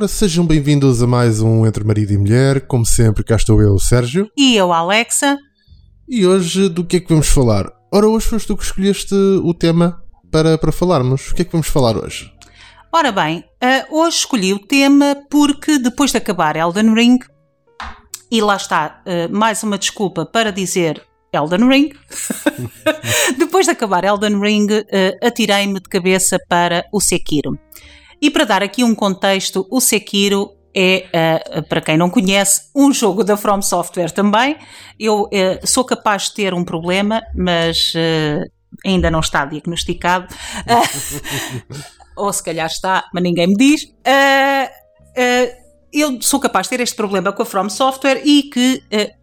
Ora, sejam bem-vindos a mais um Entre Marido e Mulher. Como sempre, cá estou eu, Sérgio. E eu, Alexa. E hoje, do que é que vamos falar? Ora, hoje foste tu que escolheste o tema para, para falarmos. O que é que vamos falar hoje? Ora bem, uh, hoje escolhi o tema porque depois de acabar Elden Ring, e lá está, uh, mais uma desculpa para dizer Elden Ring. depois de acabar Elden Ring, uh, atirei-me de cabeça para o Sekiro. E para dar aqui um contexto, o Sekiro é, uh, para quem não conhece, um jogo da From Software também. Eu uh, sou capaz de ter um problema, mas uh, ainda não está diagnosticado. ou se calhar está, mas ninguém me diz. eu sou capaz de ter este problema com a From Software e que,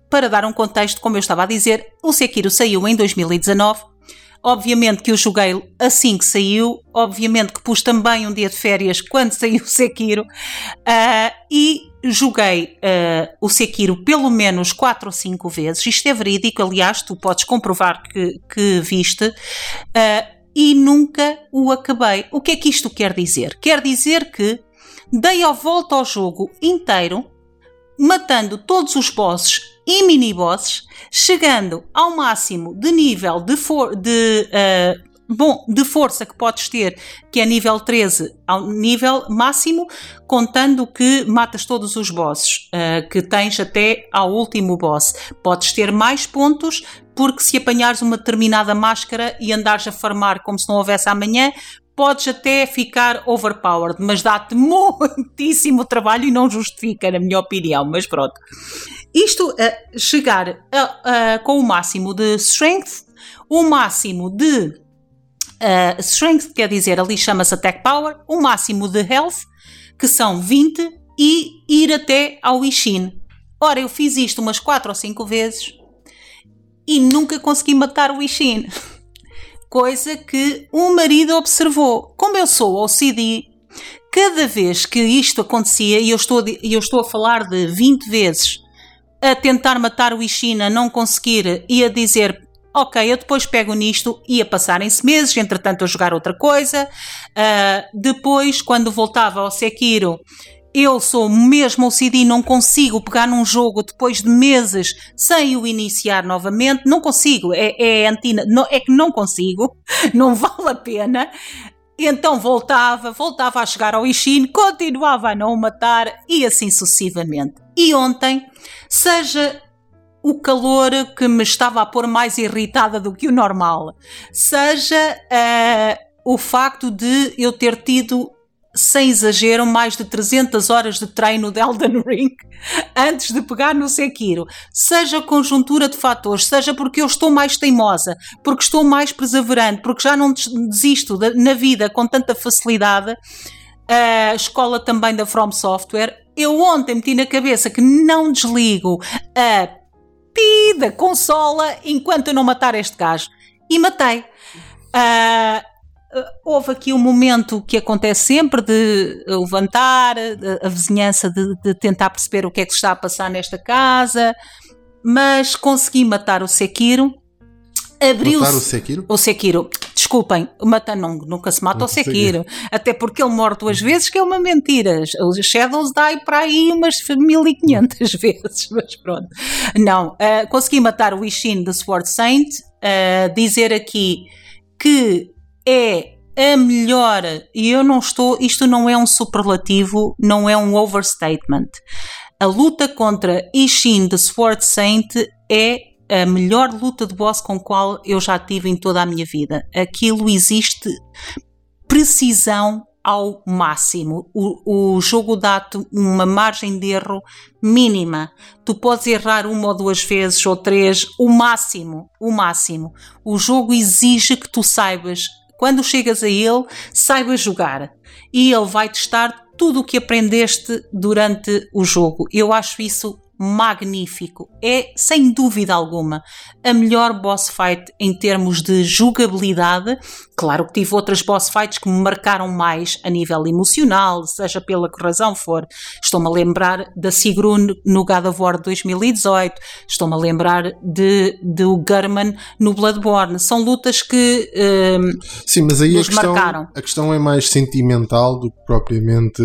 para dar um contexto, como eu estava a dizer, o Sekiro saiu em 2019 Obviamente que eu joguei assim que saiu, obviamente que pus também um dia de férias quando saiu o Sekiro uh, e joguei uh, o Sekiro pelo menos 4 ou 5 vezes. Isto é verídico, aliás, tu podes comprovar que, que viste. Uh, e nunca o acabei. O que é que isto quer dizer? Quer dizer que dei a volta ao jogo inteiro, matando todos os bosses e mini-bosses, chegando ao máximo de nível de, for de uh, bom, de força que podes ter, que é nível 13, ao nível máximo, contando que matas todos os bosses, uh, que tens até ao último boss. Podes ter mais pontos, porque se apanhares uma determinada máscara e andares a farmar como se não houvesse amanhã, podes até ficar overpowered, mas dá-te muitíssimo trabalho e não justifica, na minha opinião, mas pronto. Isto a chegar a, a, com o máximo de strength, o máximo de uh, strength, quer dizer, ali chama-se attack power, o máximo de health, que são 20, e ir até ao Ishin. Ora, eu fiz isto umas 4 ou 5 vezes e nunca consegui matar o Ishin. Coisa que o marido observou. Como eu sou OCD, cada vez que isto acontecia, e eu estou, eu estou a falar de 20 vezes a tentar matar o Ishina, não conseguir e a dizer ok, eu depois pego nisto e a passarem-se meses, entretanto a jogar outra coisa. Uh, depois, quando voltava ao Sekiro, eu sou mesmo o CD, não consigo pegar num jogo depois de meses sem o iniciar novamente, não consigo, é, é antina, não, é que não consigo, não vale a pena. Então voltava, voltava a chegar ao Ishin, continuava a não matar e assim sucessivamente. E ontem, seja o calor que me estava a pôr mais irritada do que o normal, seja uh, o facto de eu ter tido sem exagero, mais de 300 horas de treino de Elden Ring antes de pegar no Sekiro. Seja conjuntura de fatores, seja porque eu estou mais teimosa, porque estou mais perseverante, porque já não desisto na vida com tanta facilidade. A escola também da From Software. Eu ontem meti na cabeça que não desligo a pi da consola enquanto eu não matar este gajo. E matei. Uh, houve aqui um momento que acontece sempre de levantar a vizinhança de, de, tentar perceber o que é que se está a passar nesta casa, mas consegui matar o Sekiro. Abriu matar o Sekiro? O Sekiro. Desculpem, mata, não, nunca se mata não o Sekiro. Até porque ele morre duas vezes, que é uma mentira. Os Shadows die para aí umas 1500 vezes, mas pronto. Não, uh, consegui matar o Ishin de Sword Saint. Uh, dizer aqui que é a melhor, e eu não estou, isto não é um superlativo, não é um overstatement. A luta contra Ishin de Sword Saint é a melhor luta de boss com qual eu já tive em toda a minha vida. Aquilo existe precisão ao máximo. O, o jogo dá-te uma margem de erro mínima. Tu podes errar uma ou duas vezes ou três, o máximo, o máximo. O jogo exige que tu saibas quando chegas a ele, saiba jogar e ele vai testar tudo o que aprendeste durante o jogo. Eu acho isso magnífico. É, sem dúvida alguma, a melhor boss fight em termos de jogabilidade. Claro que tive outras boss fights que me marcaram mais a nível emocional, seja pela que razão for. Estou-me a lembrar da Sigrun no God of War 2018, estou-me a lembrar de, de o Gurman no Bloodborne. São lutas que um, Sim, mas aí a questão, marcaram. a questão é mais sentimental do que propriamente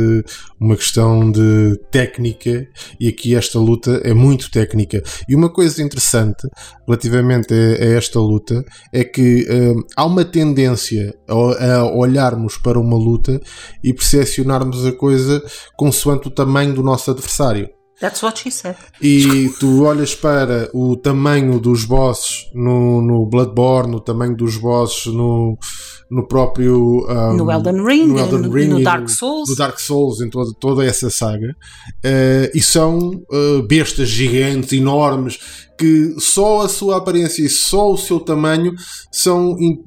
uma questão de técnica e aqui esta luta é muito técnica. E uma coisa interessante relativamente a, a esta luta é que hum, há uma tendência a, a olharmos para uma luta e percepcionarmos a coisa consoante o tamanho do nosso adversário. That's what she said. E tu olhas para o tamanho dos bosses no, no Bloodborne, o tamanho dos bosses no, no próprio um, No Elden Ring, no, Elden no- Ring no e Dark Souls. no Dark Souls, em toda, toda essa saga, eh, e são eh, bestas gigantes, enormes, que só a sua aparência e só o seu tamanho são in-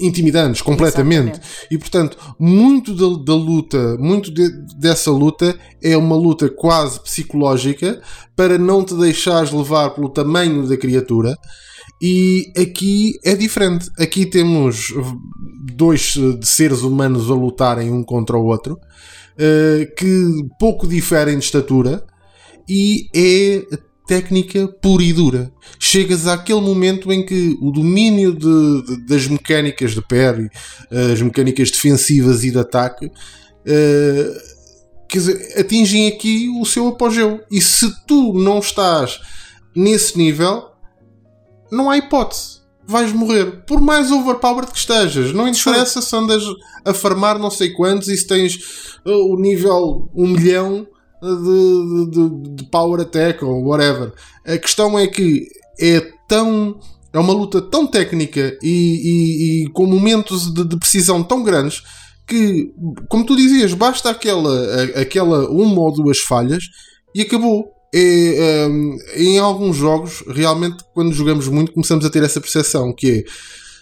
intimidantes completamente. E portanto, muito da, da luta, muito de- dessa luta é uma luta quase psicológica para não te deixares levar pelo tamanho da criatura. E aqui é diferente. Aqui temos dois eh, seres humanos a lutarem um contra o outro, eh, que pouco diferem de estatura, e é técnica pura e dura. Chegas àquele momento em que o domínio de- de- das mecânicas de parry, as mecânicas defensivas e de ataque, eh, quer dizer, atingem aqui o seu apogeu. E se tu não estás nesse nível, não há hipótese. Vais morrer. Por mais overpowered que estejas. Não interessa se andas a farmar não sei quantos e se tens uh, o nível 1 milhão de, de- de power attack ou whatever. A questão é que é tão. É uma luta tão técnica e, e- e com momentos de, de precisão tão grandes que, como tu dizias, basta aquela, aquela uma ou duas falhas e acabou. É, hum, em alguns jogos, realmente, quando jogamos muito, começamos a ter essa percepção que é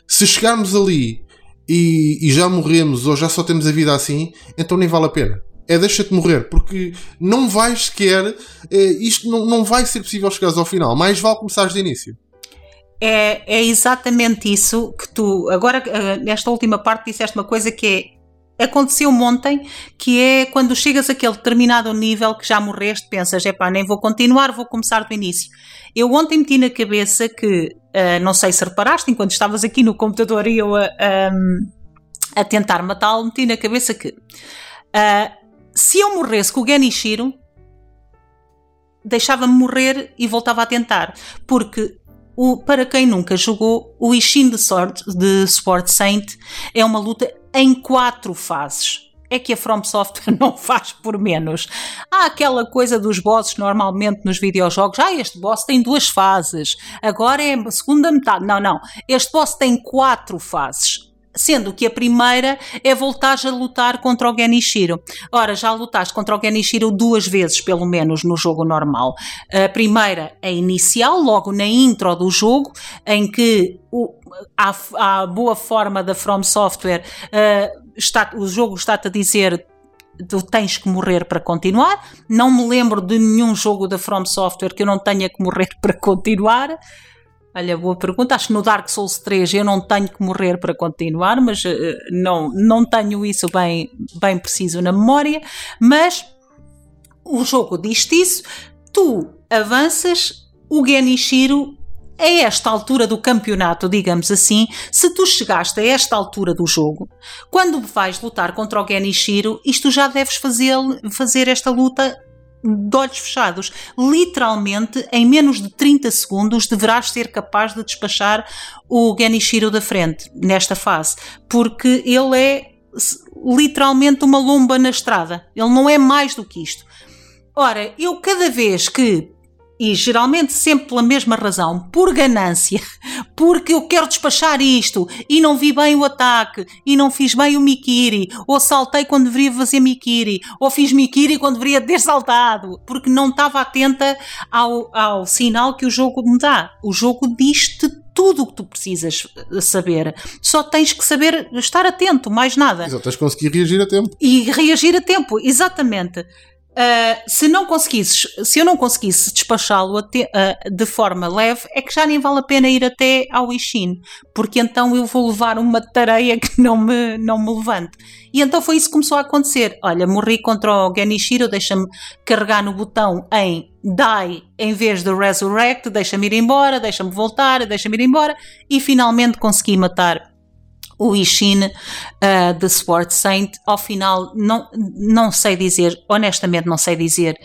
se chegarmos ali e, e já morremos ou já só temos a vida assim, então nem vale a pena. É deixa-te morrer, porque não vais sequer. eh, isto não, não vai ser possível chegares ao final. Mais vale começares de início. É, é exatamente isso que tu. Agora, eh, nesta última parte, disseste uma coisa que é. Aconteceu-me ontem, que é quando chegas àquele determinado nível que já morreste, pensas, epá, nem vou continuar, vou começar do início. Eu ontem meti na cabeça que, eh, não sei se reparaste, enquanto estavas aqui no computador e eu a, a, a tentar matá-lo, meti na cabeça que ah, se eu morresse com o Genichiro, deixava-me morrer e voltava a tentar. Porque, o, para quem nunca jogou, o Ishin de, Sword, de Sword Saint é uma luta em quatro fases. É que a From Software não faz por menos. Há aquela coisa dos bosses normalmente nos videojogos. Ah, este boss tem duas fases. Agora é a segunda metade. Não, não. Este boss tem quatro fases. Sendo que a primeira é voltar a lutar contra o Genichiro. Ora, já lutaste contra o Genichiro duas vezes, pelo menos, no jogo normal. A primeira é inicial, logo na intro do jogo, em que o, a, boa forma da From Software, uh, está, o jogo está-te a dizer tu tens que morrer para continuar. Não me lembro de nenhum jogo da From Software que eu não tenha que morrer para continuar. Olha, boa pergunta. Acho que no Dark Souls 3 eu não tenho que morrer para continuar, mas uh, não, não tenho isso bem, bem preciso na memória. Mas o jogo diz-te isso. Tu avanças, o Genichiro a esta altura do campeonato, digamos assim, se tu chegaste a esta altura do jogo, quando vais lutar contra o Genichiro, isto já deves fazer, fazer esta luta de olhos fechados. Literalmente, em menos de 30 segundos, deverás ser capaz de despachar o Genichiro da frente, nesta fase, porque ele é literalmente uma lomba na estrada. Ele não é mais do que isto. Ora, eu cada vez que e geralmente sempre pela mesma razão, por ganância, porque eu quero despachar isto e não vi bem o ataque e não fiz bem o Mikiri, ou saltei quando deveria fazer Mikiri, ou fiz Mikiri quando deveria ter saltado, porque não estava atenta ao, ao sinal que o jogo me dá. O jogo diz-te tudo o que tu precisas saber. Só tens que saber estar atento, mais nada. Exato, tens de conseguir reagir a tempo. E reagir a tempo, exatamente. Uh, se não conseguisses, se eu não conseguisse despachá-lo uh, de forma leve, é que já nem vale a pena ir até ao Ishin, porque então eu vou levar uma tareia que não me, não me levante. E então foi isso que começou a acontecer. Olha, morri contra o Genishiro, deixa-me carregar no botão em Die em vez de Resurrect, deixa-me ir embora, deixa-me voltar, deixa-me ir embora, e finalmente consegui matar o Ishin uh, de Sword Saint. Ao final, não, não sei dizer, honestamente, não sei dizer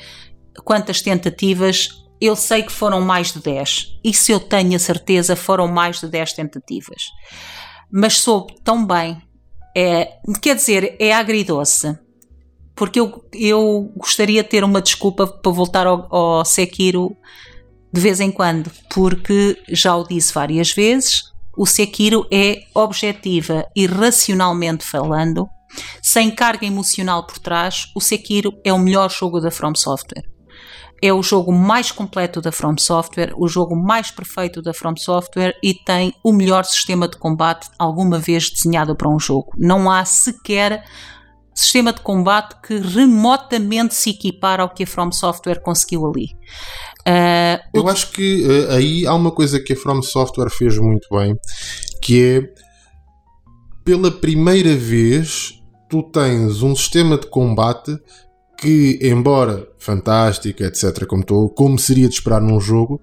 quantas tentativas. Eu sei que foram mais de 10. Isso eu tenho a certeza, foram mais de 10 tentativas. Mas soube tão bem. É, quer dizer, é agridoce. Porque eu, eu gostaria de ter uma desculpa para voltar ao, ao Sekiro de vez em quando, porque já o disse várias vezes, o Sekiro é objetiva e racionalmente falando, sem carga emocional por trás, o Sekiro é o melhor jogo da From Software. É o jogo mais completo da From Software, o jogo mais perfeito da From Software e tem o melhor sistema de combate alguma vez desenhado para um jogo. Não há sequer sistema de combate que remotamente se equipara ao que a From Software conseguiu ali. Uh, Eu acho que uh, aí há uma coisa que a From Software fez muito bem, que é pela primeira vez tu tens um sistema de combate que, embora fantástico, etc., como, tô, como seria de esperar num jogo,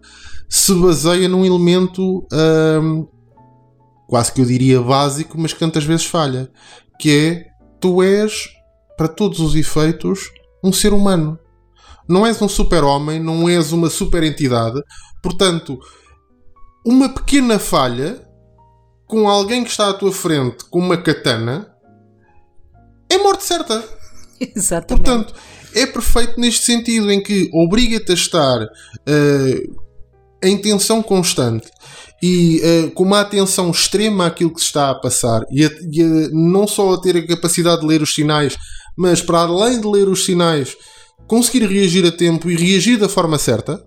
se baseia num elemento um, quase que eu diria básico, mas que tantas vezes falha, que é tu és, para todos os efeitos, um ser humano não és um super-homem, não és uma super-entidade. Portanto, uma pequena falha com alguém que está à tua frente com uma katana é morte certa. Exatamente. Portanto, é perfeito neste sentido em que obriga-te a estar uh, em tensão constante e uh, com uma atenção extrema àquilo que se está a passar e, a, e a, não só a ter a capacidade de ler os sinais, mas para além de ler os sinais, conseguir reagir a tempo e reagir da forma certa,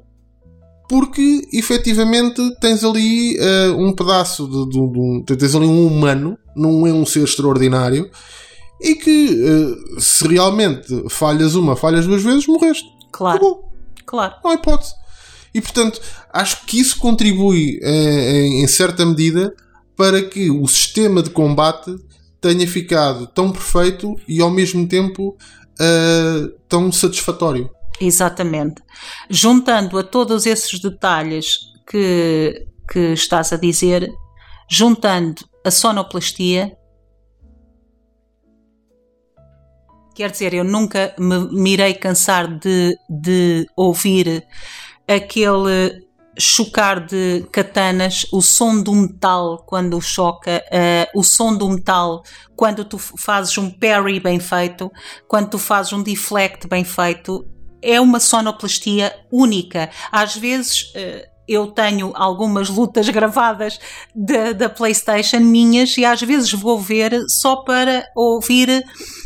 porque efetivamente tens ali uh, um pedaço de, de, de, tens ali um humano, não é um ser extraordinário, e que uh, se realmente falhas uma, falhas duas vezes, morreste. Claro. Acabou. Claro. Não há hipótese. E portanto, acho que isso contribui uh, em certa medida para que o sistema de combate tenha ficado tão perfeito e ao mesmo tempo uh, tão satisfatório. Exatamente. Juntando a todos esses detalhes que, que estás a dizer, juntando a sonoplastia, quer dizer, eu nunca me, irei cansar de, de ouvir aquele chocar de katanas, o som do metal quando choca, uh, o som do metal quando tu fazes um parry bem feito, quando tu fazes um deflect bem feito, é uma sonoplastia única. Às vezes uh, eu tenho algumas lutas gravadas da PlayStation minhas e às vezes vou ver só para ouvir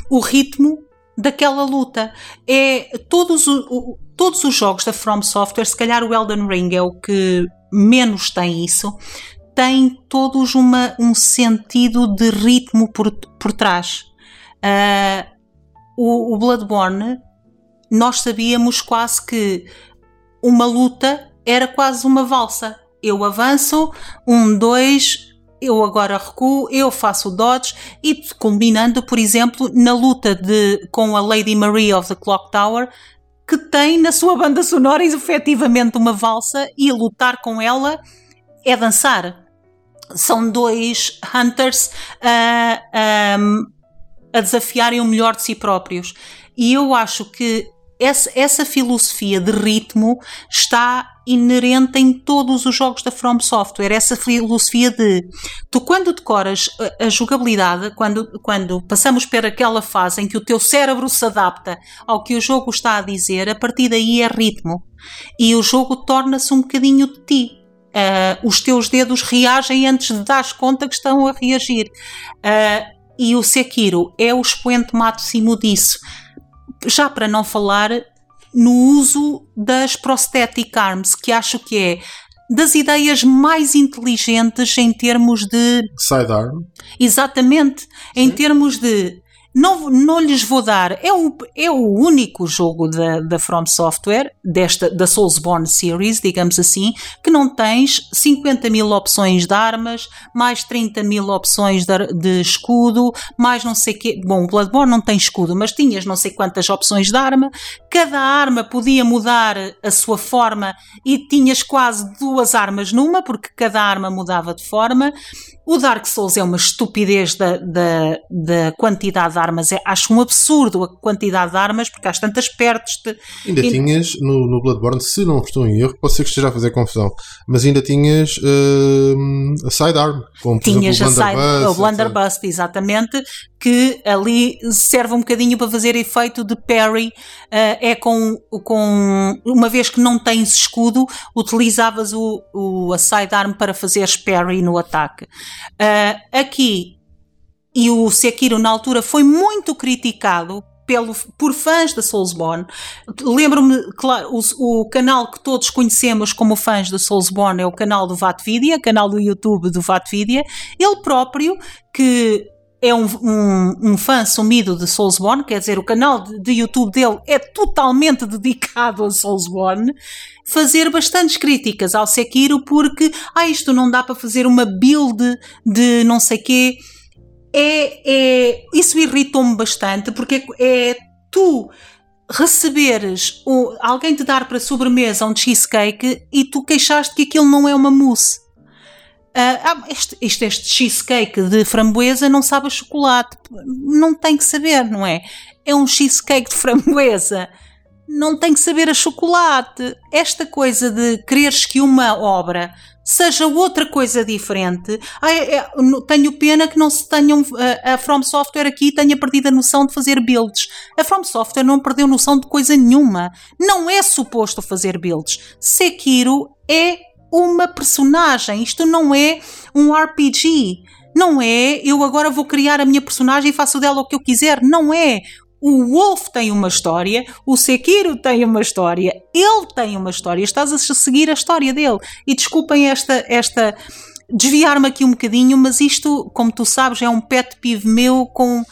o ritmo daquela luta. É todos o, todos os jogos da From Software, se calhar o Elden Ring é o que menos tem isso, tem todos uma, um sentido de ritmo por, por trás. Uh, o, o Bloodborne, nós sabíamos quase que uma luta era quase uma valsa. Eu avanço, um, dois, eu agora recuo, eu faço dodge e combinando, por exemplo, na luta de, com a Lady Marie of the Clock Tower, que tem na sua banda sonora efetivamente uma valsa e lutar com ela é dançar. São dois hunters a, a, a desafiarem o melhor de si próprios. E eu acho que essa, essa filosofia de ritmo está inerente em todos os jogos da From Software. Essa filosofia de tu, quando decoras a, a jogabilidade, quando, quando passamos por aquela fase em que o teu cérebro se adapta ao que o jogo está a dizer, a partir daí é ritmo. E o jogo torna-se um bocadinho de ti. Uh, os teus dedos reagem antes de dar conta que estão a reagir. Uh, e o Sekiro é o expoente máximo disso já para não falar no uso das prosthetic arms, que acho que é das ideias mais inteligentes em termos de. Sidearm. Exatamente. Sim. Em termos de. Não, não lhes vou dar. É o, é o único jogo da, da From Software, desta, da Soulsborne Series, digamos assim, que não tens 50 mil opções de armas, mais 30 mil opções de, de escudo, mais não sei quê. Bom, o Bloodborne não tem escudo, mas tinhas não sei quantas opções de arma. Cada arma podia mudar a sua forma e tinhas quase duas armas numa, porque cada arma mudava de forma. O Dark Souls é uma estupidez da, da, da quantidade de armas. É, acho um absurdo a quantidade de armas, porque há tantas perto. De... Ainda e... tinhas no, no Bloodborne, se não estou em erro, pode ser que esteja a fazer confusão, mas ainda tinhas uh, a sidearm, como por tinhas exemplo, o Blunderbuss. O Blunderbuss, exatamente, que ali serve um bocadinho para fazer efeito de parry. Uh, é com, com. Uma vez que não tens escudo, utilizavas o, o a sidearm para fazer parry no ataque. Uh, aqui, e o Sekiro na altura foi muito criticado pelo, por fãs da Soulsborne. Lembro-me, claro, o, o, canal que todos conhecemos como fãs da Soulsborne é o canal do Vatvidia, canal do YouTube do Vatvidia. Ele próprio, que é um, um, um, fã sumido de Soulsborne, quer dizer, o canal de, de, YouTube dele é totalmente dedicado a Soulsborne, fazer bastantes críticas ao Sekiro porque, ah, isto não dá para fazer uma build de não sei quê. É, é, isso irritou-me bastante porque é, tu receberes, o, alguém te dar para sobremesa um cheesecake e tu queixaste que aquilo não é uma mousse. Uh, este, este, este cheesecake de framboesa não sabe a chocolate. Não tem que saber, não é? É um cheesecake de framboesa. Não tem que saber a chocolate. Esta coisa de quereres que uma obra seja outra coisa diferente. Ah, é, tenho pena que não se tenham. A, a From Software aqui tenha perdido a noção de fazer builds. A From Software não perdeu noção de coisa nenhuma. Não é suposto fazer builds. Sekiro é uma personagem. Isto não é um RPG. Não é eu agora vou criar a minha personagem e faço dela o que eu quiser. Não é. O Wolf tem uma história, o Sekiro tem uma história, ele tem uma história, estás a seguir a história dele. E desculpem esta, esta desviar-me aqui um bocadinho, mas isto, como tu sabes, é um pet peeve meu com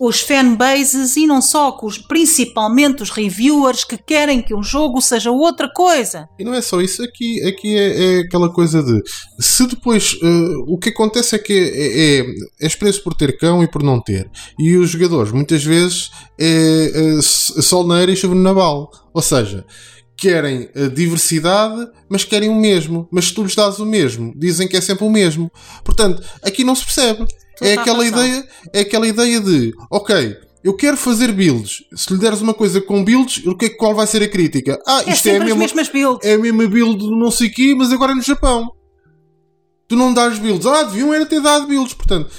os fanbases e não só, principalmente os reviewers que querem que um jogo seja outra coisa. E não é só isso, aqui, aqui é, é aquela coisa de se depois uh, o que acontece é que é, é, é expresso por ter cão e por não ter. E os jogadores muitas vezes é, é sol na e chuva na bala. Ou seja, querem a diversidade, mas querem o mesmo. Mas se tu lhes dás o mesmo, dizem que é sempre o mesmo. Portanto, aqui não se percebe é aquela ideia, é aquela ideia de, ok, eu quero fazer builds. Se lhe deres uma coisa com builds, o que é, qual vai ser a crítica? Ah, é isto é, é a mesma, é a mesma build do não sei quê, mas agora é no Japão. Tu não dás builds. Ah, deviam era ter dado builds. Portanto,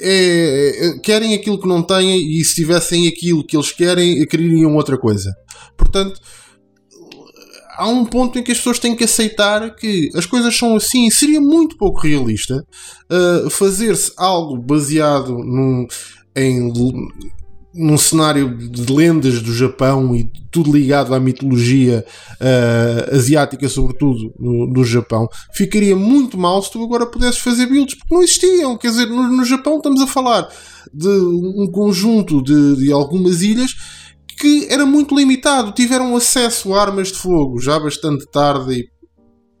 é, é, querem aquilo que não têm e se tivessem aquilo que eles querem, queriam outra coisa. Portanto, há um ponto em que as pessoas têm que aceitar que as coisas são assim. Seria muito pouco realista uh, fazer-se algo baseado num, em, num cenário de lendas do Japão e tudo ligado à mitologia uh, asiática, sobretudo no, do Japão. Ficaria muito mal se tu agora pudesses fazer builds, porque não existiam. Quer dizer, no, no Japão estamos a falar de um conjunto de, de algumas ilhas que era muito limitado. Tiveram acesso a armas de fogo já bastante tarde e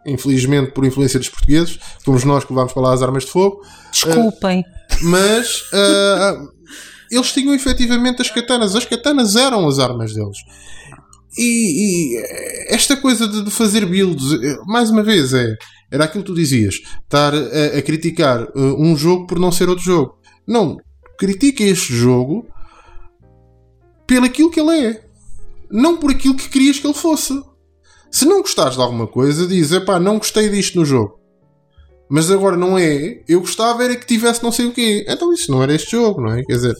infelizmente por influência dos portugueses, fomos nós que levámos para lá as armas de fogo. Desculpem. Uh, mas uh, eles tinham efetivamente as katanas. As katanas eram as armas deles. E, e esta coisa de, fazer builds, eh, mais uma vez, é, era aquilo que tu dizias: estar a, a criticar uh, um jogo por não ser outro jogo. Não, critica este jogo pelo aquilo que ele é. Não por aquilo que querias que ele fosse. Se não gostares de alguma coisa, diz: pá, não gostei disto no jogo. Mas agora não é. Eu gostava era que tivesse não sei o quê. Então isso não era este jogo, não é? Quer dizer.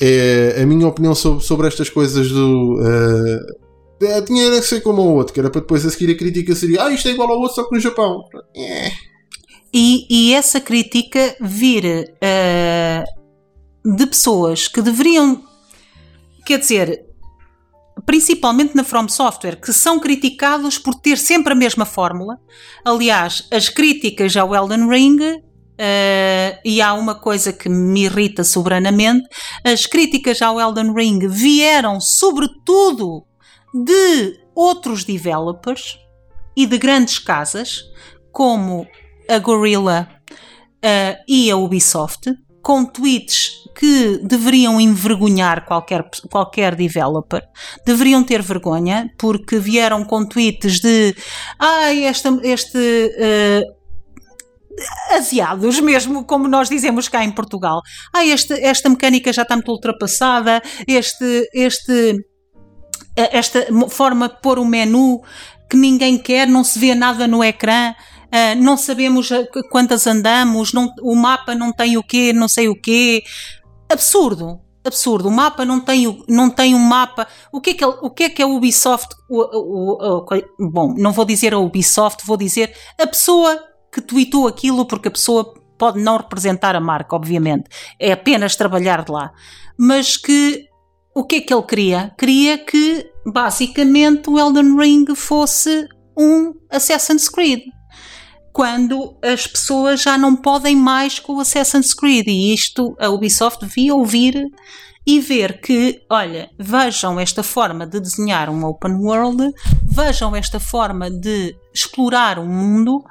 É a minha opinião sobre, sobre estas coisas do. Uh, tinha que ser como o outro, que era para depois a seguir a crítica seria: Ah, isto é igual ao outro, só que no Japão. É. E, e essa crítica vir uh, de pessoas que deveriam, quer dizer, principalmente na From Software, que são criticados por ter sempre a mesma fórmula. Aliás, as críticas ao Elden Ring Uh, e há uma coisa que me irrita soberanamente: as críticas ao Elden Ring vieram, sobretudo, de outros developers e de grandes casas, como a Gorilla uh, e a Ubisoft, com tweets que deveriam envergonhar qualquer, qualquer developer, deveriam ter vergonha, porque vieram com tweets de ah, esta, este uh, mesmo como nós dizemos cá em Portugal. Ah, este, esta mecânica já está muito ultrapassada, este, este, esta forma de pôr o menu que ninguém quer, não se vê nada no ecrã. Uh, não sabemos quantas andamos, não, o mapa não tem o quê, não sei o quê. Absurdo, absurdo. O mapa não tem, não tem um mapa. O que é que o que é, que é Ubisoft? O, o, o, bom, não vou dizer a Ubisoft, vou dizer a pessoa que tweetou aquilo porque a pessoa pode não representar a marca, obviamente. É apenas trabalhar de lá. Mas que o que é que ele queria? Queria que basicamente o Elden Ring fosse um Assassin's Creed. Quando as pessoas já não podem mais com o Assassin's Creed. E isto a Ubisoft devia ouvir e ver que, olha, vejam esta forma de desenhar um open world, vejam esta forma de explorar o um mundo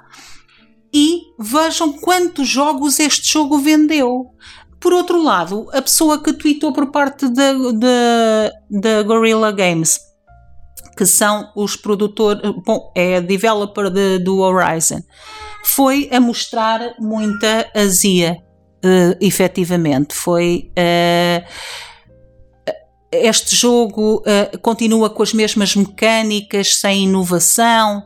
e vejam quantos jogos este jogo vendeu. Por outro lado, a pessoa que tweetou por parte da, Guerrilla Games, que são os produtores, bom, é a developer de, do Horizon, foi a mostrar muita azia, uh, efetivamente. Foi. Uh, este jogo uh, continua com as mesmas mecânicas, sem inovação,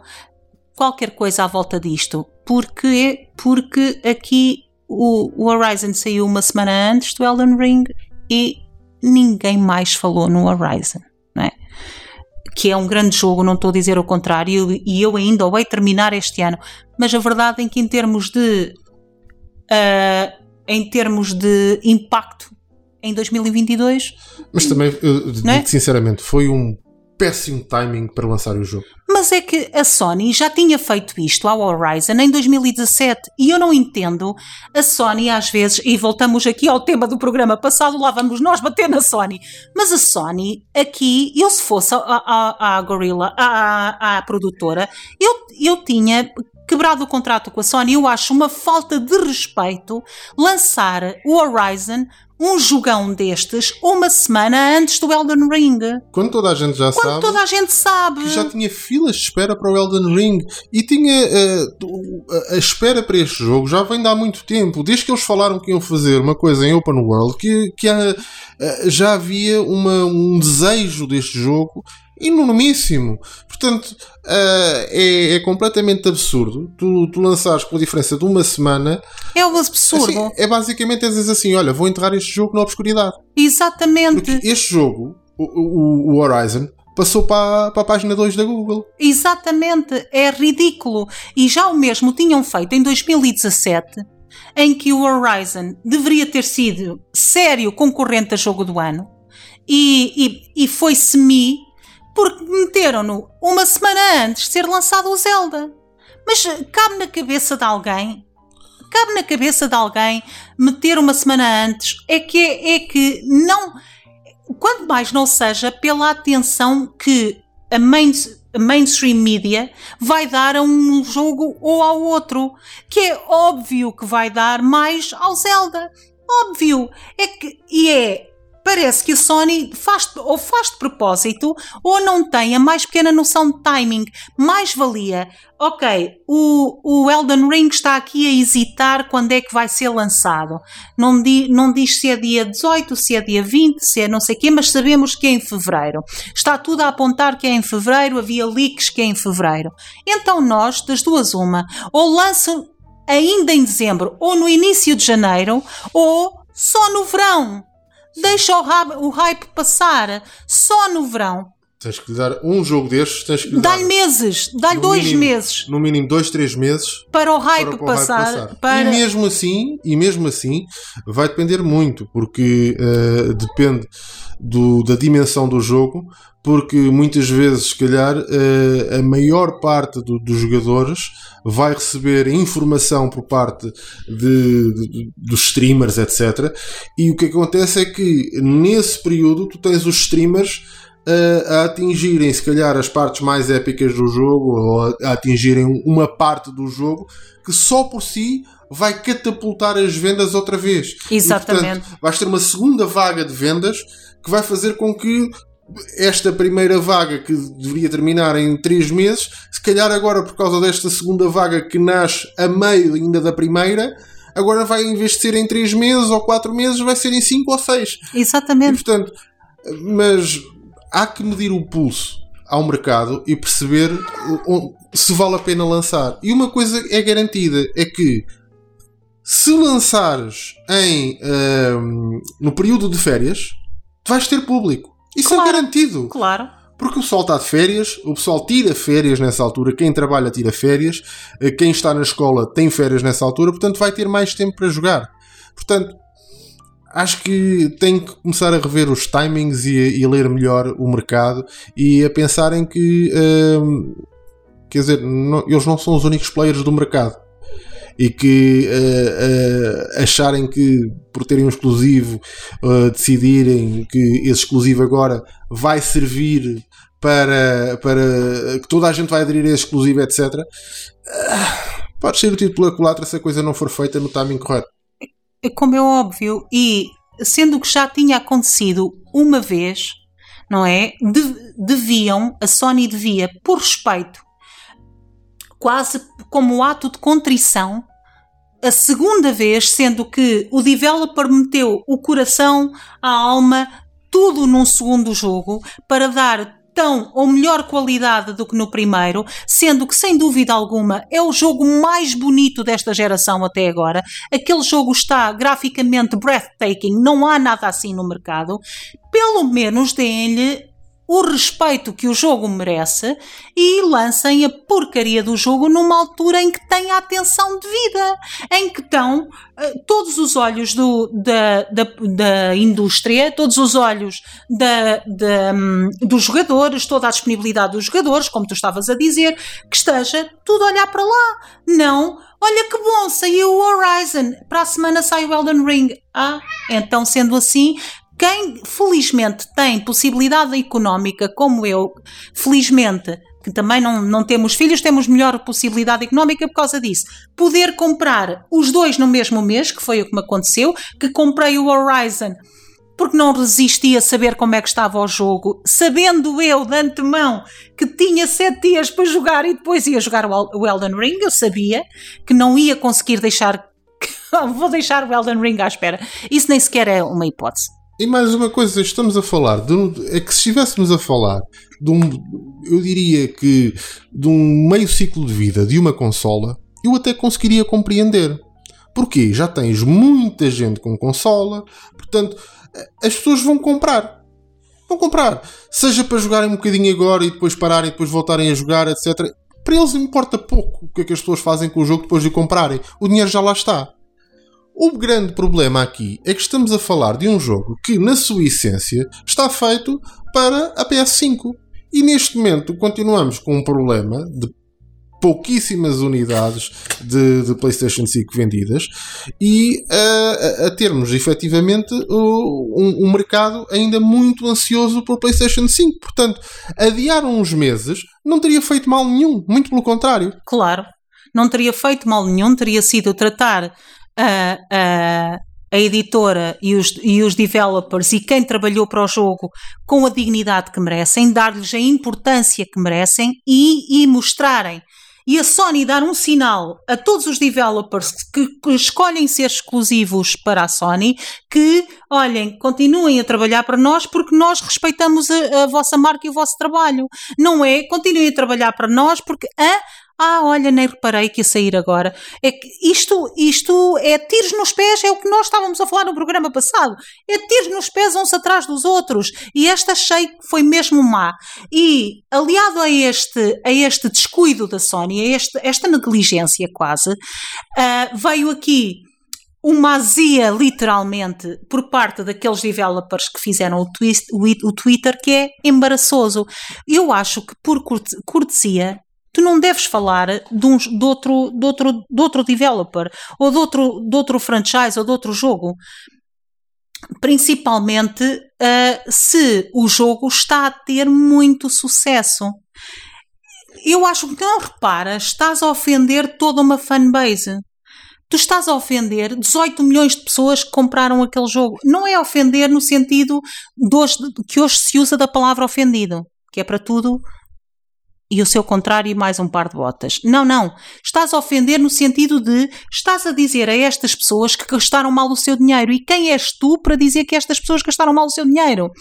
qualquer coisa à volta disto. Porque, porque aqui o, o Horizon saiu uma semana antes do Elden Ring e ninguém mais falou no Horizon? Que é um grande jogo, não estou a dizer o contrário, e eu ainda o hei terminar este ano. Mas a verdade é que em termos de uh, em termos de impacto em 2022. Mas também, eu, é? sinceramente, foi um péssimo timing para lançar o jogo. Mas é que a Sony já tinha feito isto ao Horizon em 2017 e eu não entendo a Sony às vezes, e voltamos aqui ao tema do programa passado, lá vamos nós bater na Sony, mas a Sony aqui, eu se fosse a, a, a Gorilla, a, a, produtora, eu, eu tinha quebrado o contrato com a Sony, eu acho uma falta de respeito lançar o Horizon um jogão destes uma semana antes do Elden Ring. Quando toda a gente já Quando sabe. toda a gente sabe. Que já tinha filas de espera para o Elden Ring e tinha uh, a espera para este jogo já vem de há muito tempo. Desde que eles falaram que iam fazer uma coisa em Open World, que, que uh, já havia uma, um desejo deste jogo enormíssimo. Portanto, uh, é, é, completamente absurdo tu, tu lançares com a diferença de uma semana. É um absurdo. Assim, é basicamente é dizer assim: olha, vou enterrar este jogo na obscuridade. Exatamente. Porque este jogo, o, o, o Horizon, passou para, para a página 2 da Google. Exatamente, é ridículo. E já o mesmo tinham feito em 2017, em que o Horizon deveria ter sido sério concorrente a jogo do ano e, e, e foi semi porque meteram-no uma semana antes de ser lançado o Zelda. Mas cabe na cabeça de alguém? Cabe na cabeça de alguém meter uma semana antes? É que é que não quanto mais não seja pela atenção que a, main, a mainstream media vai dar a um jogo ou ao outro que é óbvio que vai dar mais ao Zelda. Óbvio. É que e é parece que a Sony faz ou faz de propósito ou não tem a mais pequena noção de timing. Mais valia, ok, o, o Elden Ring está aqui a hesitar quando é que vai ser lançado. Não, di, não diz se é dia 18, se é dia 20, se é não sei o quê, mas sabemos que é em fevereiro. Está tudo a apontar que é em fevereiro, havia leaks que é em fevereiro. Então nós, das duas uma, ou lançam ainda em dezembro, ou no início de janeiro, ou só no verão deixa o, o hype passar só no verão. Tens que lhe dar um jogo destes, tens que lhe Dá-lhe meses, dá-lhe dois mínimo, meses. No mínimo dois, três meses. Para o hype, para, para passar, o hype passar. Para... E mesmo assim, e mesmo assim, vai depender muito, porque uh, depende do, da dimensão do jogo, porque muitas vezes, se calhar, uh, a maior parte do, dos jogadores vai receber informação por parte de, de, dos streamers, etc. E o que acontece é que nesse período tu tens os streamers a, atingirem, se calhar, as partes mais épicas do jogo ou a, a atingirem uma parte do jogo que só por si vai catapultar as vendas outra vez. Exatamente. E, portanto, vais ter uma segunda vaga de vendas que vai fazer com que esta primeira vaga que deveria terminar em 3 meses, se calhar agora por causa desta segunda vaga que nasce a meio ainda da primeira, agora vai em vez de ser em 3 meses ou 4 meses, vai ser em 5 ou 6. Exatamente. E, portanto, mas há que medir o pulso ao mercado e perceber se vale a pena lançar. E uma coisa é garantida: é que se lançares em, um, no período de férias, vais ter público. Isso é claro, é garantido. Claro. Porque o pessoal está de férias, o pessoal tira férias nessa altura, quem trabalha tira férias, eh, quem está na escola tem férias nessa altura, portanto vai ter mais tempo para jogar. Portanto, acho que tem que começar a rever os timings e, e ler melhor o mercado e a pensarem que, hum, quer dizer, não, eles não são os únicos players do mercado e que uh, uh, acharem que por terem um exclusivo uh, decidirem que esse exclusivo agora vai servir para, para que toda a gente vai aderir a esse exclusivo, etc. pode ser o título a culatra se a coisa não for feita no timing correto. É como é óbvio, e sendo que já tinha acontecido uma vez, não é? De, deviam, a Sony devia, por respeito, quase como ato de contrição, a segunda vez, sendo que o developer meteu o coração, a alma, tudo num segundo jogo para dar tão ou melhor qualidade do que no primeiro, sendo que sem dúvida alguma é o jogo mais bonito desta geração até agora. Aquele jogo está graficamente breathtaking, não há nada assim no mercado. Pelo menos deem-lhe o respeito que o jogo merece e lancem a porcaria do jogo numa altura em que tem a atenção devida, em que estão uh, todos os olhos do, da, da, da, indústria, todos os olhos da, da, um, dos jogadores, toda a disponibilidade dos jogadores, como tu estavas a dizer, que esteja tudo a olhar para lá. Não, olha que bom, saiu o Horizon, para a semana sai o Elden Ring. Ah, então sendo assim, quem felizmente tem possibilidade económica, como eu, felizmente, que também não, não temos filhos, temos melhor possibilidade económica por causa disso. Poder comprar os dois no mesmo mês, que foi o que me aconteceu, que comprei o Horizon porque não resisti a saber como é que estava o jogo, sabendo eu de antemão que tinha sete dias para jogar e depois ia jogar o Elden Ring, eu sabia que não ia conseguir deixar. Vou deixar o Elden Ring à espera. Isso nem sequer é uma hipótese. E mais uma coisa, estamos a falar de, é que se estivéssemos a falar de um, eu diria que de um meio ciclo de vida de uma consola, eu até conseguiria compreender. Porquê? Já tens muita gente com consola, portanto, as pessoas vão comprar. Vão comprar. Seja para jogarem um bocadinho agora e depois pararem e depois voltarem a jogar, etc. Para eles importa pouco o que é que as pessoas fazem com o jogo depois de comprarem. O dinheiro já lá está. O grande problema aqui é que estamos a falar de um jogo que, na sua essência, está feito para a PS5. E neste momento continuamos com um problema de pouquíssimas unidades de, de PlayStation 5 vendidas e a, a termos efetivamente um, um, mercado ainda muito ansioso por PlayStation 5. Portanto, adiar uns meses não teria feito mal nenhum, muito pelo contrário. Claro, não teria feito mal nenhum, teria sido tratar a, a, a editora e os, e os developers e quem trabalhou para o jogo com a dignidade que merecem, dar-lhes a importância que merecem e, e mostrarem e a Sony dar um sinal a todos os developers que, escolhem ser exclusivos para a Sony que, olhem, continuem a trabalhar para nós porque nós respeitamos a, a vossa marca e o vosso trabalho. Não é, continuem a trabalhar para nós porque, ah, Ah, olha, nem reparei que ia sair agora. É que isto, isto é tiros nos pés, é o que nós estávamos a falar no programa passado. É tiros nos pés uns atrás dos outros. E esta achei que foi mesmo má. E aliado a este, a este descuido da Sony, a este, esta negligência quase, uh, veio aqui uma azia, literalmente, por parte daqueles developers que fizeram o, twist, o, Twitter, que é embaraçoso. Eu acho que, por cortesia, tu não deves falar de, um, de, outro, de, outro, de outro developer, ou de outro, de outro franchise, ou de outro jogo. Principalmente uh, se o jogo está a ter muito sucesso. Eu acho que não reparas, estás a ofender toda uma fanbase tu estás a ofender 18 milhões de pessoas que compraram aquele jogo. Não é ofender no sentido hoje, que hoje se usa da palavra ofendido, que é para tudo e o seu contrário mais um par de botas. Não, não. Estás a ofender no sentido de estás a dizer a estas pessoas que gastaram mal o seu dinheiro. E quem és tu para dizer que estas pessoas gastaram mal o seu dinheiro?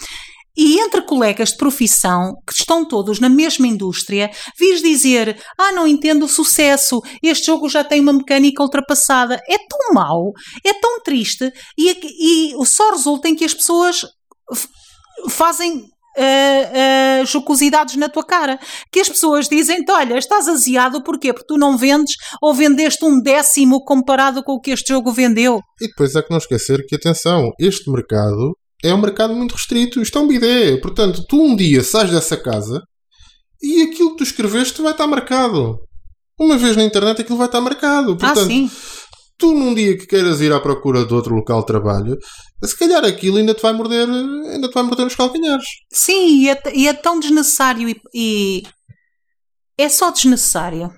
E entre colegas de profissão, que estão todos na mesma indústria, vis dizer: Ah, não entendo o sucesso, este jogo já tem uma mecânica ultrapassada. É tão mau, é tão triste, e, e só resulta em que as pessoas fazem Uh, uh, jocosidades na tua cara. Que as pessoas dizem: Olha, estás aziado porquê? Porque tu não vendes ou vendeste um décimo comparado com o que este jogo vendeu. E depois é que não esquecer que, atenção, este mercado é um mercado muito restrito. Isto é um bidé. Portanto, tu um dia sais dessa casa e aquilo que tu escreveste vai estar marcado. Uma vez na internet aquilo vai estar marcado. Ah, Portanto, ah, sim. Tu num dia que queiras ir à procura de outro local de trabalho, se calhar aquilo ainda te vai morder, ainda te vai morder nos calcanhares. Sim, e é, e é tão desnecessário e, e, é só desnecessário.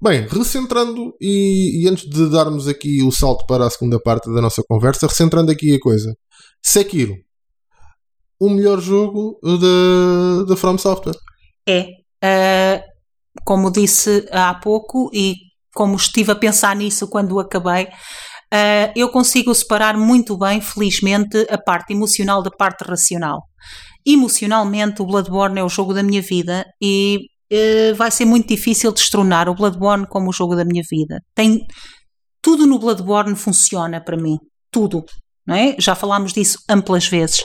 Bem, recentrando e, e, antes de darmos aqui o salto para a segunda parte da nossa conversa, recentrando aqui a coisa. Sekiro. O melhor jogo da From Software. É. Uh, como disse há pouco e como estive a pensar nisso quando acabei, uh, eu consigo separar muito bem, felizmente, a parte emocional da parte racional. Emocionalmente, o Bloodborne é o jogo da minha vida e uh, vai ser muito difícil destronar o Bloodborne como o jogo da minha vida. Tem tudo no Bloodborne funciona para mim, tudo não é? Já falámos disso amplas vezes.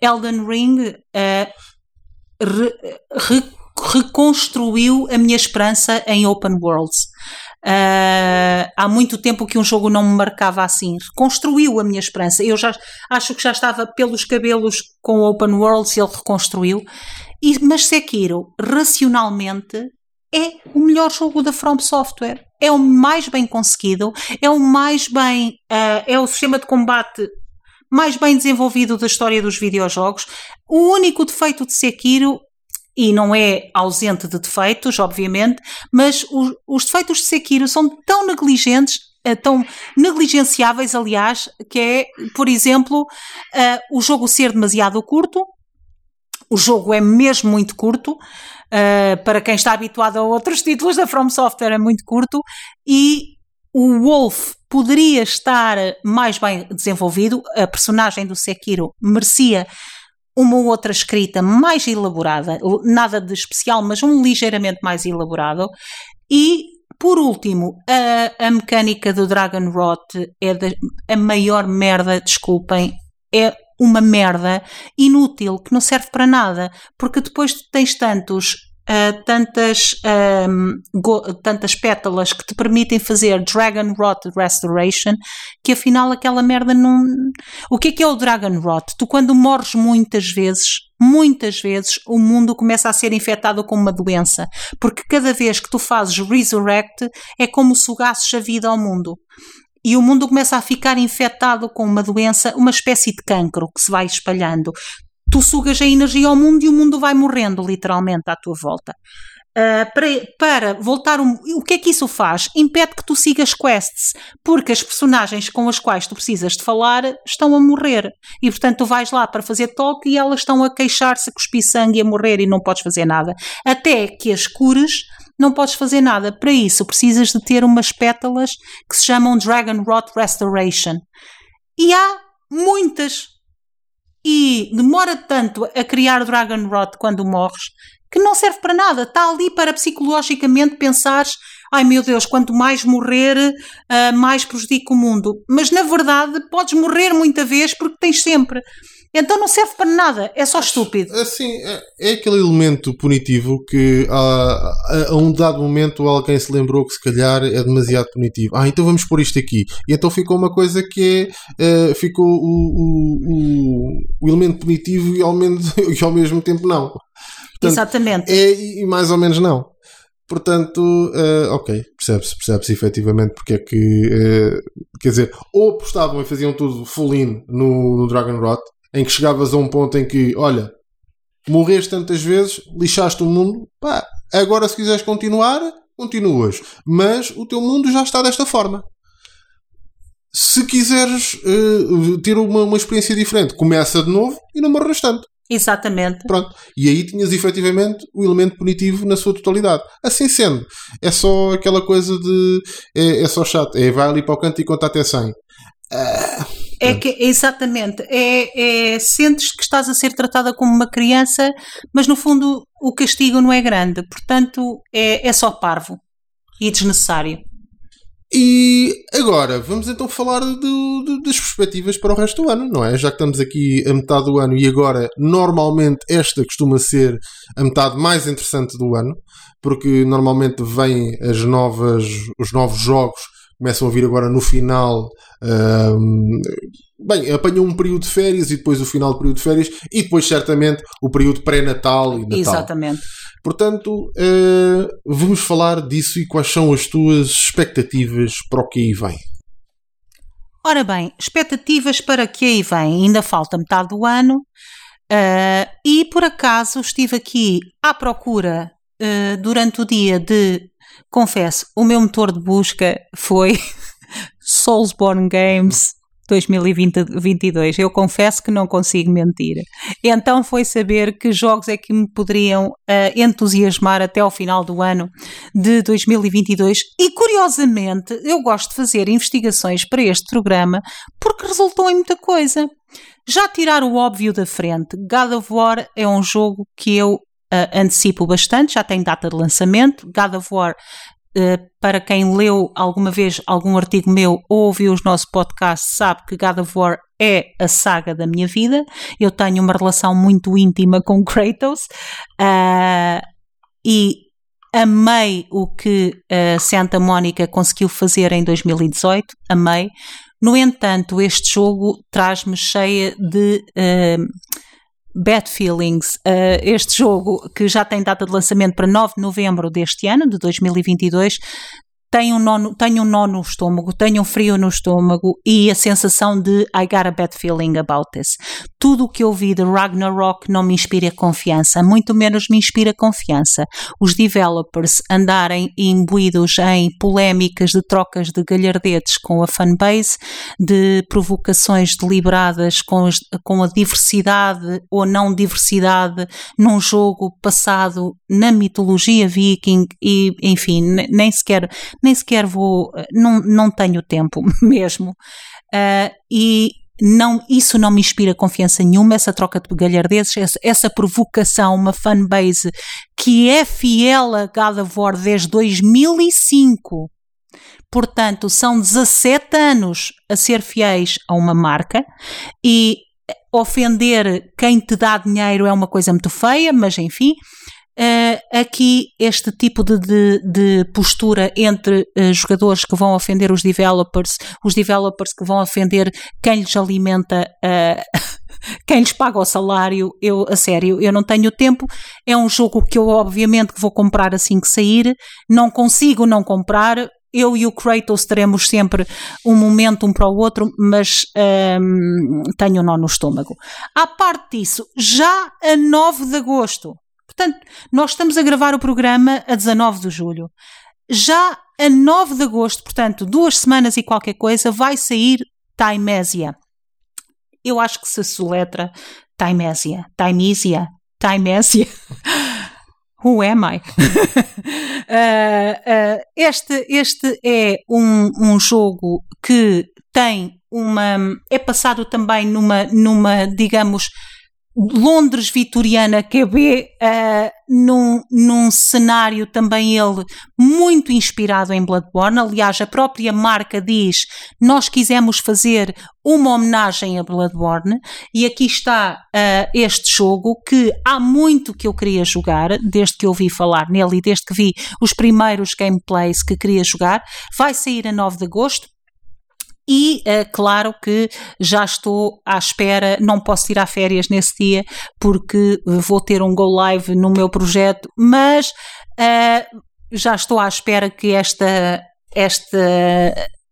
Elden Ring uh, re, re, reconstruiu a minha esperança em open worlds. Uh, há muito tempo que um jogo não me marcava assim. Reconstruiu a minha esperança. Eu já acho que já estava pelos cabelos com open worlds e ele reconstruiu. E, mas Sekiro, racionalmente, é o melhor jogo da From Software. É o mais bem conseguido, é o mais bem. Uh, é o sistema de combate mais bem desenvolvido da história dos videojogos. O único defeito de Sekiro e não é ausente de defeitos, obviamente, mas os, os defeitos de Sekiro são tão negligentes, uh, tão negligenciáveis, aliás, que é, por exemplo, uh, o jogo ser demasiado curto. O jogo é mesmo muito curto. Uh, para quem está habituado a outros títulos da From Software, é muito curto. E o Wolf poderia estar mais bem desenvolvido, a personagem do Sekiro merecia uma outra escrita mais elaborada, nada de especial, mas um ligeiramente mais elaborado. E, por último, a, a mecânica do Dragon Rot é de, a maior merda, desculpem, é uma merda inútil que não serve para nada, porque depois tens tantos tantas, um, tantas pétalas que te permitem fazer Dragon Rot Restoration que afinal aquela merda não. O que é que é o Dragon Rot? Tu, quando morres muitas vezes, muitas vezes o mundo começa a ser infectado com uma doença, porque cada vez que tu fazes Resurrect é como sugasses a vida ao mundo e o mundo começa a ficar infectado com uma doença, uma espécie de cancro que se vai espalhando tu sugas a energia ao mundo e o mundo vai morrendo literalmente à tua volta. Uh, para, para, voltar um, o que é que isso faz? Impede que tu sigas quests, porque as personagens com as quais tu precisas de falar estão a morrer e portanto tu vais lá para fazer toque e elas estão a queixar-se, a cuspir sangue e a morrer e não podes fazer nada. Até que as cures, não podes fazer nada. Para isso precisas de ter umas pétalas que se chamam Dragon Rot Restoration. E há muitas e demora tanto a criar Dragon Rot quando morres que não serve para nada. Está ali para psicologicamente pensares ai meu Deus, quanto mais morrer, uh, mais prejudica o mundo. Mas na verdade podes morrer muita vez porque tens sempre. Então não serve para nada, é só estúpido. Assim, é, é aquele elemento punitivo que a, a, um dado momento alguém se lembrou que se calhar é demasiado punitivo. Ah, então vamos pôr isto aqui. E então ficou uma coisa que é, uh, ficou o, o, o, o, elemento punitivo e ao, menos, e ao mesmo tempo não. Portanto, Exatamente. É e mais ou menos não. Portanto, uh, ok, percebe-se, percebe-se efetivamente porque é que, uh, quer dizer, ou apostavam e faziam tudo full in no, no Dragon Rot, em que chegavas a um ponto em que, olha, morreste tantas vezes, lixaste o mundo, pá, agora se quiseres continuar, continuas. Mas o teu mundo já está desta forma. Se quiseres uh, ter uma, uma experiência diferente, começa de novo e não morres tanto. Exatamente. Pronto. E aí tinhas efetivamente o elemento punitivo na sua totalidade. Assim sendo, é só aquela coisa de. É, é só chato. É vai ali para o canto e conta até 100. Ah, é que, exatamente, é, é, sentes que estás a ser tratada como uma criança, mas no fundo o castigo não é grande, portanto é, é só parvo e desnecessário. E agora, vamos então falar do, do, das perspectivas para o resto do ano, não é? Já que estamos aqui a metade do ano e agora, normalmente, esta costuma ser a metade mais interessante do ano, porque normalmente vêm as novas, os novos jogos começam a vir agora no final. Um, bem, apanham um período de férias e depois o final do período de férias e depois, certamente, o período pré-natal e Natal. Exatamente. Portanto, uh, vamos falar disso e quais são as tuas expectativas para o que aí vem. Ora bem, expectativas para que aí vem. Ainda falta metade do ano uh, e por acaso estive aqui à procura uh, durante o dia de confesso, o meu motor de busca foi Soulsborne Games 2022. Eu confesso que não consigo mentir. Então foi saber que jogos é que me poderiam uh, entusiasmar até ao final do ano de 2022. E curiosamente, eu gosto de fazer investigações para este programa porque resultou em muita coisa. Já tirar o óbvio da frente, God of War é um jogo que eu uh, antecipo bastante, já tem data de lançamento. God of War, uh, para quem leu alguma vez algum artigo meu ou ouviu os nossos podcasts, sabe que God of War é a saga da minha vida. Eu tenho uma relação muito íntima com Kratos uh, e amei o que a Santa Mónica conseguiu fazer em 2018. Amei. No entanto, este jogo traz-me cheia de uh, Bad Feelings, uh, este jogo que já tem data de lançamento para 9 de novembro deste ano, de 2022, tenho um, nó, tenho um nó no estômago, tenho um frio no estômago e a sensação de I got a bad feeling about this. Tudo o que eu vi de Ragnarok não me inspira confiança, muito menos me inspira confiança. Os developers andarem imbuídos em polémicas de trocas de galhardetes com a fanbase, de provocações deliberadas com, as, com a diversidade ou não diversidade num jogo passado na mitologia viking e, enfim, nem sequer nem sequer vou, não, não tenho tempo mesmo. Uh, e não, isso não me inspira confiança nenhuma, essa troca de galhardeses, essa, essa provocação, uma fanbase que é fiel a God of War desde 2005. Portanto, são 17 anos a ser fiéis a uma marca e ofender quem te dá dinheiro é uma coisa muito feia, mas enfim, Uh, aqui este tipo de, de, de postura entre uh, jogadores que vão ofender os developers, os developers que vão ofender quem lhes alimenta, uh, quem lhes paga o salário, eu, a sério, eu não tenho tempo. É um jogo que eu, obviamente, vou comprar assim que sair. Não consigo não comprar. Eu e o Kratos teremos sempre um momento um para o outro, mas um, tenho um nó no estômago. À parte disso, já a 9 de agosto, Portanto, nós estamos a gravar o programa a 19 de julho. Já a 9 de agosto, portanto, duas semanas e qualquer coisa, vai sair Timesia. Eu acho que se soletra Timesia. Timesia. Timesia. Who am I? uh, uh, este, este é um, um jogo que tem uma. é passado também numa, numa digamos, Londres vitoriana QB, uh, num, num cenário também ele muito inspirado em Bloodborne. Aliás, a própria marca diz: Nós quisemos fazer uma homenagem a Bloodborne, e aqui está uh, este jogo que há muito que eu queria jogar, desde que ouvi falar nele e desde que vi os primeiros gameplays que queria jogar. Vai sair a 9 de agosto. E uh, claro que já estou à espera, não posso tirar férias nesse dia porque vou ter um go live no meu projeto, mas uh, já estou à espera que esta, esta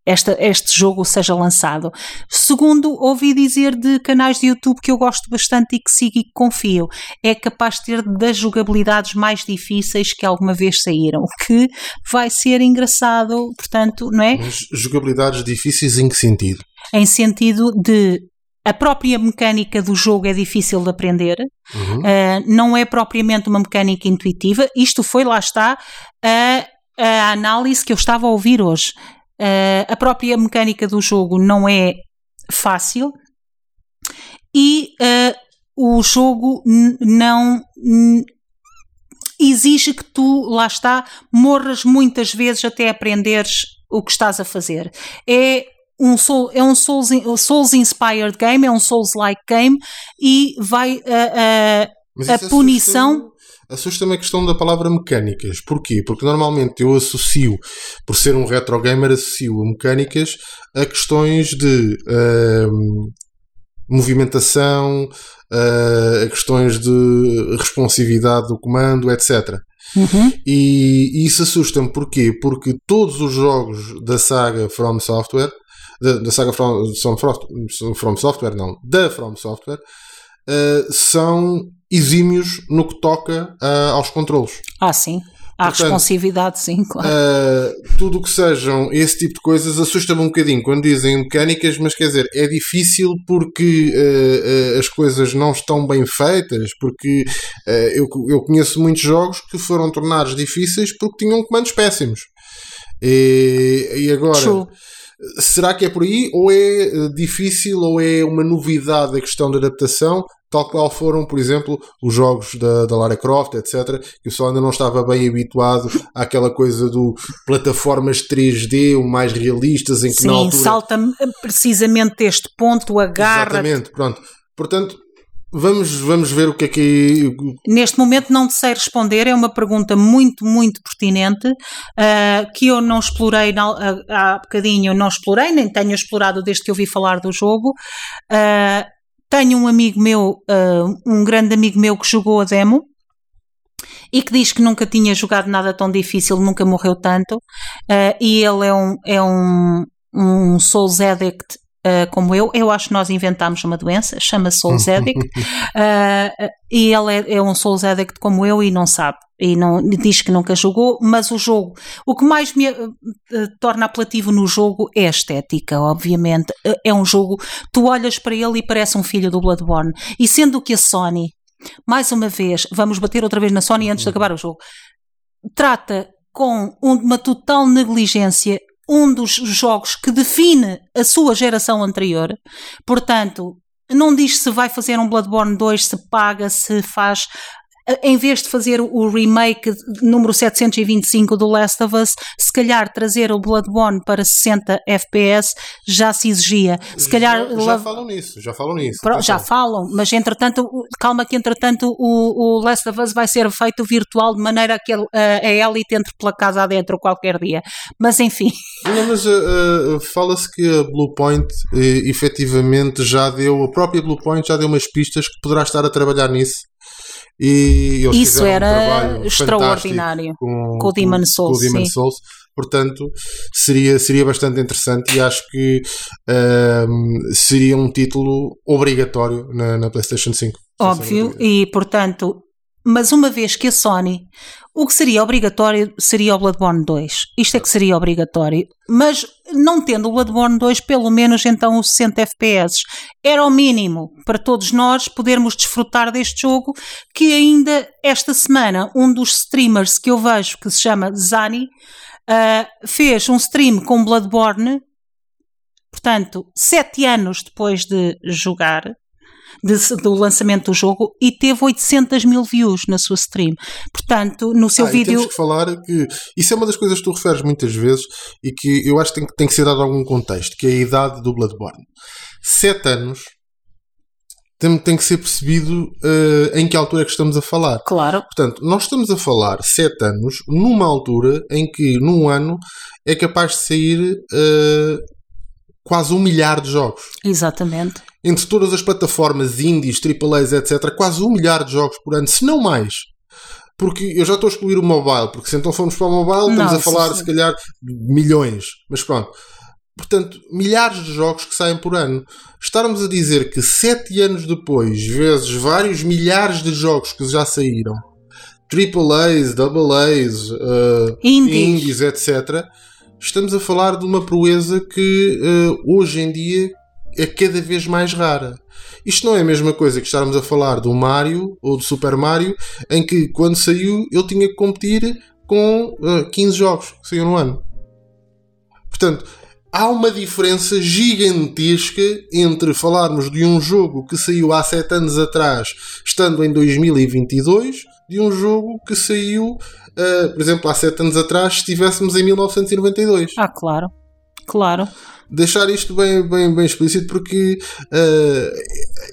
esta, este jogo seja lançado. Segundo, ouvi dizer de canais de YouTube que eu gosto bastante e que sigo e que confio. É capaz de ter das jogabilidades mais difíceis que alguma vez saíram, o que vai ser engraçado, portanto, não é? Mas jogabilidades difíceis em que sentido? Em sentido de a própria mecânica do jogo é difícil de aprender, uhum. uh, não é propriamente uma mecânica intuitiva. Isto foi, lá está, a, a análise que eu estava a ouvir hoje. Uh, a própria mecânica do jogo não é fácil e uh, o jogo não exige que tu, lá está, morras muitas vezes até aprenderes o que estás a fazer. É um soul, é um Souls, Souls inspired game, é um Souls-like game e vai uh, a punição assusta-me a questão da palavra mecânicas. Porquê? Porque normalmente eu associo, por ser um retro gamer, associo mecânicas a questões de uh, movimentação, uh, a questões de responsividade do comando, etc. Uhum. E, e, isso assusta-me porquê? Porque todos os jogos da saga From Software, da, da saga From, From, From Software, não, da From Software, uh, são exímios no que toca uh, aos controlos. Ah, sim. Há Portanto, responsividade, sim, claro. Uh, tudo o que sejam esse tipo de coisas assusta-me um bocadinho quando dizem mecânicas, mas quer dizer, é difícil porque uh, uh, as coisas não estão bem feitas, porque eu, eu conheço muitos jogos que foram tornados difíceis porque tinham comandos péssimos. E, e agora. True. Será que é por aí? Ou é difícil, ou é uma novidade a questão da adaptação? tal qual foram, por exemplo, os jogos da, da Lara Croft, etc., que eu só ainda não estava bem habituado àquela coisa do plataformas 3D, o mais realistas, em que Sim, na altura... salta precisamente este ponto, agarra... Exatamente, pronto. Portanto, Vamos, vamos ver o que é que. Neste momento não sei responder, é uma pergunta muito, muito pertinente uh, que eu não explorei na, uh, há bocadinho, não explorei, nem tenho explorado desde que ouvi falar do jogo. Uh, tenho um amigo meu, um grande amigo meu que jogou a demo e que diz que nunca tinha jogado nada tão difícil, nunca morreu tanto. Uh, e ele é um, é um, um Souls Addict Uh, como eu, eu acho que nós inventámos uma doença, chama-se Souls Addict, uh, e ele é, é, um Souls Addict como eu e não sabe, e não, diz que nunca jogou, mas o jogo, o que mais me uh, torna apelativo no jogo é a estética, obviamente, é um jogo, tu olhas para ele e parece um filho do Bloodborne, e sendo que a Sony, mais uma vez, vamos bater outra vez na Sony antes de acabar o jogo, trata com uma total negligência um dos jogos que define a sua geração anterior. Portanto, não diz se vai fazer um Bloodborne 2, se paga, se faz em vez de fazer o remake número 725 do Last of Us, se calhar trazer o Bloodborne para 60 FPS já se exigia. Se calhar já, já falam nisso, já falam nisso. Pro, já falam, mas entretanto, calma que entretanto o, o Last of Us vai ser feito virtual de maneira que a, a Elite entre pela casa adentro qualquer dia. Mas enfim. Não, mas uh, fala-se que a Bluepoint uh, efetivamente já deu, a própria Bluepoint já deu umas pistas que poderá estar a trabalhar nisso e eles Isso era um extraordinário com, com, o Demon Souls. Com o Demon Souls. Portanto, seria, seria bastante interessante e acho que um, seria um título obrigatório na, na PlayStation 5. Óbvio, e portanto, mas uma vez que a Sony o que seria obrigatório seria o Bloodborne 2. Isto é que seria obrigatório. Mas não tendo o Bloodborne 2, pelo menos então os 60 FPS. Era o mínimo para todos nós podermos desfrutar deste jogo que ainda esta semana um dos streamers que eu vejo, que se chama Zani, uh, fez um stream com Bloodborne, portanto, sete anos depois de jogar, de, do lançamento do jogo e teve 800 mil views na sua stream. Portanto, no seu ah, vídeo. Temos que falar que isso é uma das coisas que tu referes muitas vezes e que eu acho que tem, tem que ser dado algum contexto, que é a idade do Bloodborne. Sete anos tem, tem que ser percebido uh, em que altura é que estamos a falar. Claro. Portanto, nós estamos a falar sete anos numa altura em que, num ano, é capaz de sair uh, quase um milhar de jogos. Exatamente. Entre todas as plataformas indies, AAAs, etc., quase um milhar de jogos por ano, se não mais. Porque eu já estou a excluir o mobile, porque se então formos para o mobile, estamos a falar, sim, se calhar, de milhões. Mas pronto. Portanto, milhares de jogos que saem por ano. Estarmos a dizer que sete anos depois, vezes vários milhares de jogos que já saíram, AAAs, AAAs, uh, Indies. indies, etc., estamos a falar de uma proeza que uh, hoje em dia é cada vez mais rara. Isto não é a mesma coisa que estarmos a falar do Mario ou do Super Mario, em que quando saiu ele tinha que competir com uh, 15 jogos que saíram no ano. Portanto, há uma diferença gigantesca entre falarmos de um jogo que saiu há 7 anos atrás, estando em 2022, de um jogo que saiu, uh, por exemplo, há 7 anos atrás, se estivéssemos em 1992. Ah, claro. Claro. Deixar isto bem, bem, bem explícito porque uh,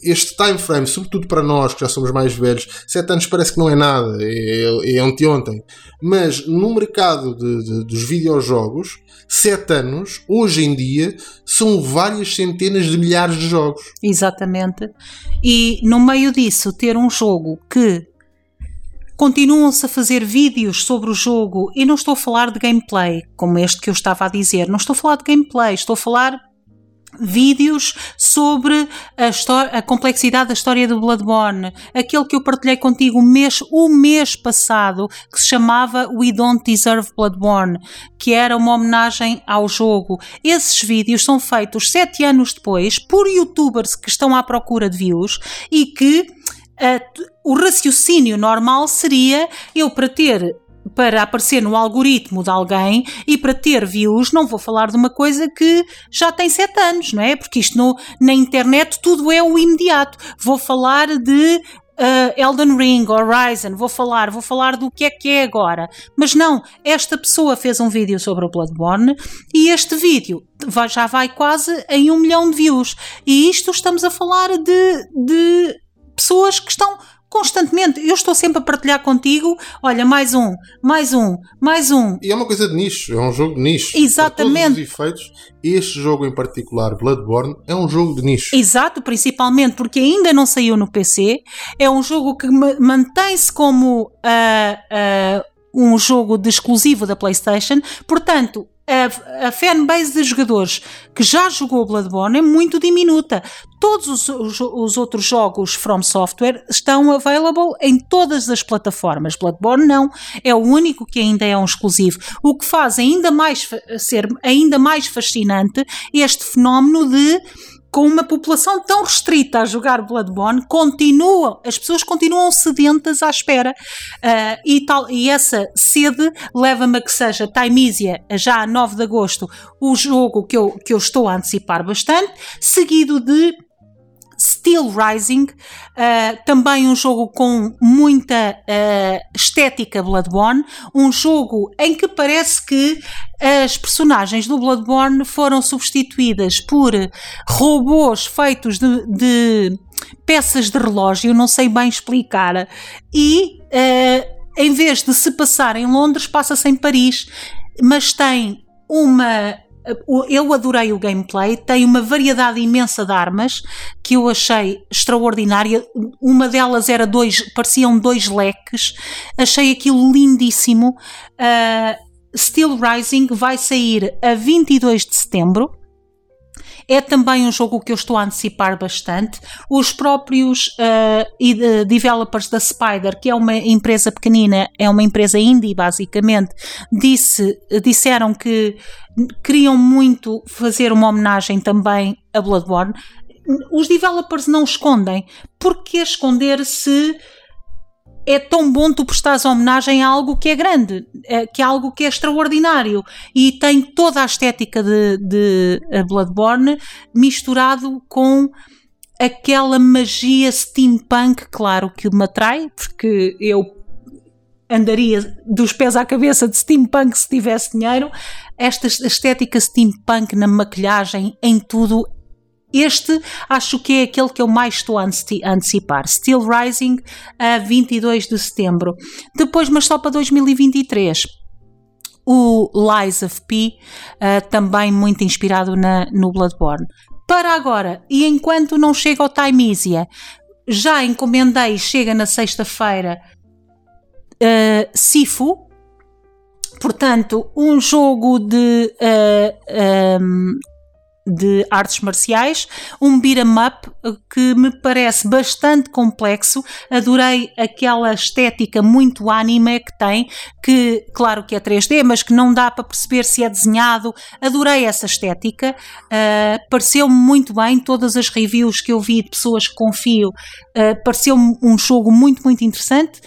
este time frame, sobretudo para nós que já somos mais velhos, 7 anos parece que não é nada, é, é anteontem. Mas no mercado de, de, dos videojogos, 7 anos, hoje em dia, são várias centenas de milhares de jogos. Exatamente. E no meio disso, ter um jogo que continuam-se a fazer vídeos sobre o jogo, e não estou a falar de gameplay, como este que eu estava a dizer, não estou a falar de gameplay, estou a falar vídeos sobre a, a complexidade da história do Bloodborne, aquele que eu partilhei contigo o mês, o mês passado, que se chamava We Don't Deserve Bloodborne, que era uma homenagem ao jogo. Esses vídeos são feitos sete anos depois por youtubers que estão à procura de views e que uh, o raciocínio normal seria eu para ter para aparecer no algoritmo de alguém e para ter views, não vou falar de uma coisa que já tem sete anos, não é? Porque isto no, na internet tudo é o imediato. Vou falar de uh, Elden Ring, Horizon, vou falar, vou falar do que é que é agora. Mas não, esta pessoa fez um vídeo sobre o Bloodborne e este vídeo vai, já vai quase em um milhão de views. E isto estamos a falar de, de pessoas que estão constantemente. Eu estou sempre a partilhar contigo. Olha, mais um, mais um, mais um. E é uma coisa de nicho, é um jogo de nicho. Exatamente. Para todos os efeitos, este jogo em particular, Bloodborne, é um jogo de nicho. Exato, principalmente porque ainda não saiu no PC. É um jogo que mantém-se como uh, uh, um jogo de exclusivo da PlayStation. Portanto, a, a fanbase de jogadores que já jogou Bloodborne é muito diminuta. Todos os, os, os, outros jogos From Software estão available em todas as plataformas. Bloodborne não, é o único que ainda é um exclusivo. O que faz ainda mais ser ainda mais fascinante este fenómeno de com uma população tão restrita a jogar Bloodborne, continuam, as pessoas continuam sedentas à espera. Uh, e, tal, e essa sede leva-me a que seja Timeisia, já a 9 de agosto, o jogo que eu, que eu estou a antecipar bastante, seguido de Steel Rising, uh, também um jogo com muita uh, estética Bloodborne, um jogo em que parece que as personagens do Bloodborne foram substituídas por robôs feitos de, de peças de relógio, não sei bem explicar, e uh, em vez de se passar em Londres, passa-se em Paris, mas tem uma eu adorei o gameplay, tem uma variedade imensa de armas que eu achei extraordinária. Uma delas era dois, pareciam dois leques, achei aquilo lindíssimo. Uh, Steel Rising vai sair a 22 de setembro. É também um jogo que eu estou a antecipar bastante. Os próprios uh, developers da Spider, que é uma empresa pequenina, é uma empresa indie basicamente, disse, disseram que queriam muito fazer uma homenagem também a Bloodborne. Os developers não escondem. Porque esconder se é tão bom tu prestares homenagem a algo que é grande, que é algo que é extraordinário e tem toda a estética de, de Bloodborne misturado com aquela magia steampunk, claro que me atrai, porque eu andaria dos pés à cabeça de steampunk se tivesse dinheiro. Esta estética steampunk na maquilhagem, em tudo, este acho que é aquele que eu mais estou a antecipar. Still Rising a 22 de setembro. Depois, mas só para 2023. O Lies of P, uh, também muito inspirado na, no Bloodborne. Para agora, e enquanto não chega ao Timeisia, já encomendei, chega na sexta-feira, uh, Sifu, portanto, um jogo de uh, um, de artes marciais, um beat'em up que me parece bastante complexo. Adorei aquela estética muito anime que tem, que claro que é 3D, mas que não dá para perceber se é desenhado. Adorei essa estética, uh, pareceu-me muito bem. Todas as reviews que eu vi de pessoas que confio, uh, pareceu-me um jogo muito, muito interessante.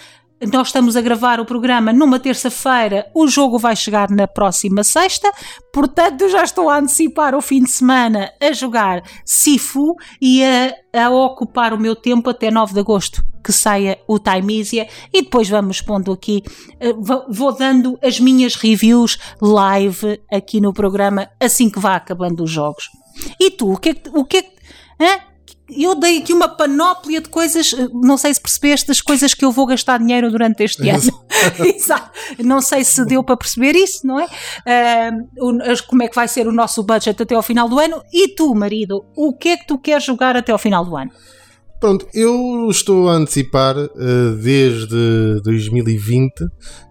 Nós estamos a gravar o programa numa terça-feira, o jogo vai chegar na próxima sexta, portanto já estou a antecipar o fim de semana a jogar Sifu e a, a ocupar o meu tempo até 9 de agosto que saia o Timeisia e depois vamos pondo aqui, eh, vou dando as minhas reviews live aqui no programa assim que vá acabando os jogos. E tu, o que é que, o que, é que eu dei aqui uma panóplia de coisas, não sei se percebeste, das coisas que eu vou gastar dinheiro durante este ano. Exato. Não sei se deu para perceber isso, não é? Uh, como é que vai ser o nosso budget até ao final do ano. E tu, marido, o que é que tu queres jogar até ao final do ano? Pronto, eu estou a antecipar uh, desde 2020,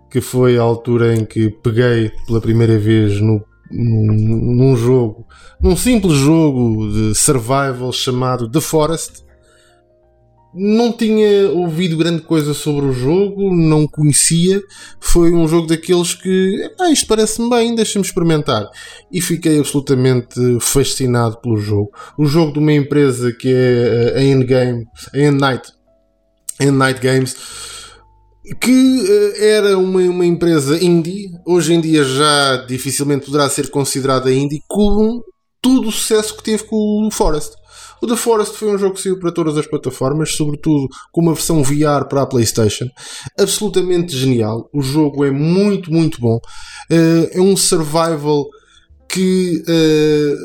que foi a altura em que peguei pela primeira vez no num, num jogo, num simples jogo de survival chamado The Forest. Não tinha ouvido grande coisa sobre o jogo, não conhecia. Foi um jogo daqueles que, ah, isto parece-me bem, deixa-me experimentar. E fiquei absolutamente fascinado pelo jogo. O jogo de uma empresa que é a Endgame, a Endnight Games, que uh, era uma, uma empresa indie, hoje em dia já dificilmente poderá ser considerada indie, com todo o sucesso que teve com o Forest. O The Forest foi um jogo que saiu para todas as plataformas, sobretudo com uma versão VR para a PlayStation. Absolutamente genial. O jogo é muito, muito bom. Uh, é um survival que uh,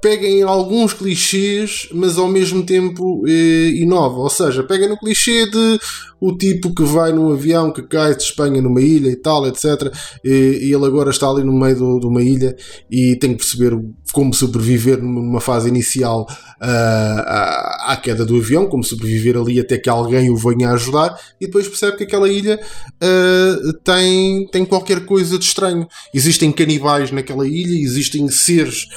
pega em alguns clichês, mas ao mesmo tempo eh, inova. Ou seja, pega no clichê de o tipo que vai num avião que cai de Espanha numa ilha e tal, etc. E, e ele agora está ali no meio do, de uma ilha e tem que perceber como sobreviver numa fase inicial uh, à, à queda do avião, como sobreviver ali até que alguém o venha ajudar, e depois percebe que aquela ilha uh, tem, tem qualquer coisa de estranho. Existem canibais naquela ilha, existem seres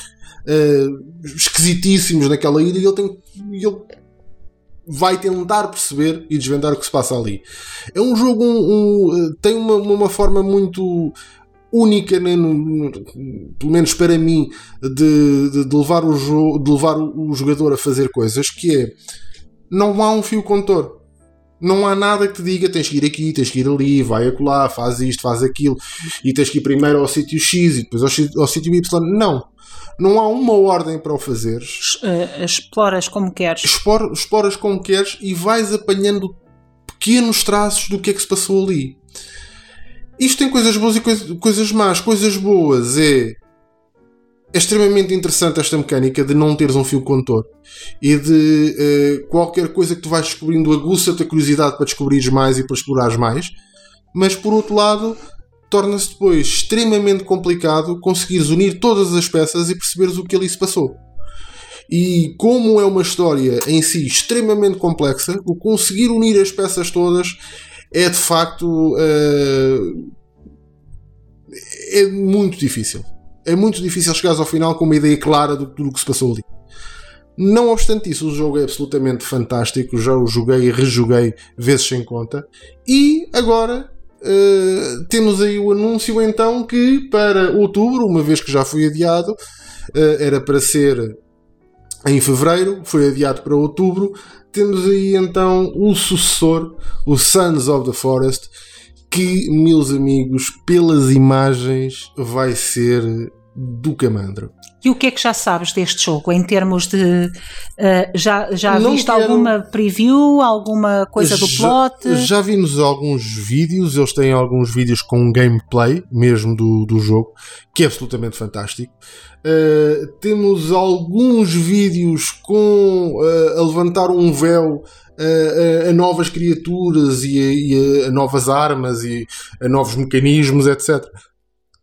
uh, esquisitíssimos naquela ilha e ele tem. Ele vai tentar perceber e desvendar o que se passa ali. É um jogo, um, um, eh, tem uma, uma forma muito única, né, no, no, pelo menos para mim, de, de, de levar o jogo, de levar o jogador a fazer coisas, que é não há um fio condutor. Não há nada que te diga tens que ir aqui, tens que ir ali, vai acolá, faz isto, faz aquilo, e tens que ir primeiro ao sítio X e depois ao, ao sítio Y. Não não há uma ordem para o fazeres. Uh, exploras como queres. Explora, exploras como queres e vais apanhando pequenos traços do que é que se passou ali. Isto tem coisas boas e coisa, coisas más. Coisas boas é. É extremamente interessante esta mecânica de não teres um fio condutor e de uh, qualquer coisa que tu vais descobrindo aguça-te a curiosidade para descobrires mais e para explorares mais. Mas por outro lado, torna-se depois extremamente complicado conseguires unir todas as peças e perceberes o que ali se passou. E como é uma história em si extremamente complexa, o conseguir unir as peças todas é de facto uh, é muito difícil. É muito difícil chegares ao final com uma ideia clara do, do que se passou ali. Não obstante isso, o jogo é absolutamente fantástico. Já o joguei e rejoguei vezes sem conta. E agora Uh, temos aí o anúncio então que para outubro, uma vez que já foi adiado, uh, era para ser em fevereiro, foi adiado para outubro. Temos aí então o sucessor, o Sons of the Forest, que, meus amigos, pelas imagens vai ser do Camandro. E o que é que já sabes deste jogo em termos de. Uh, já já viste quero... alguma preview, alguma coisa do já, plot? Já vimos alguns vídeos, eles têm alguns vídeos com gameplay mesmo do, do jogo, que é absolutamente fantástico. Uh, temos alguns vídeos com uh, a levantar um véu a, a, novas criaturas e, a, e a, novas armas e a novos mecanismos, etc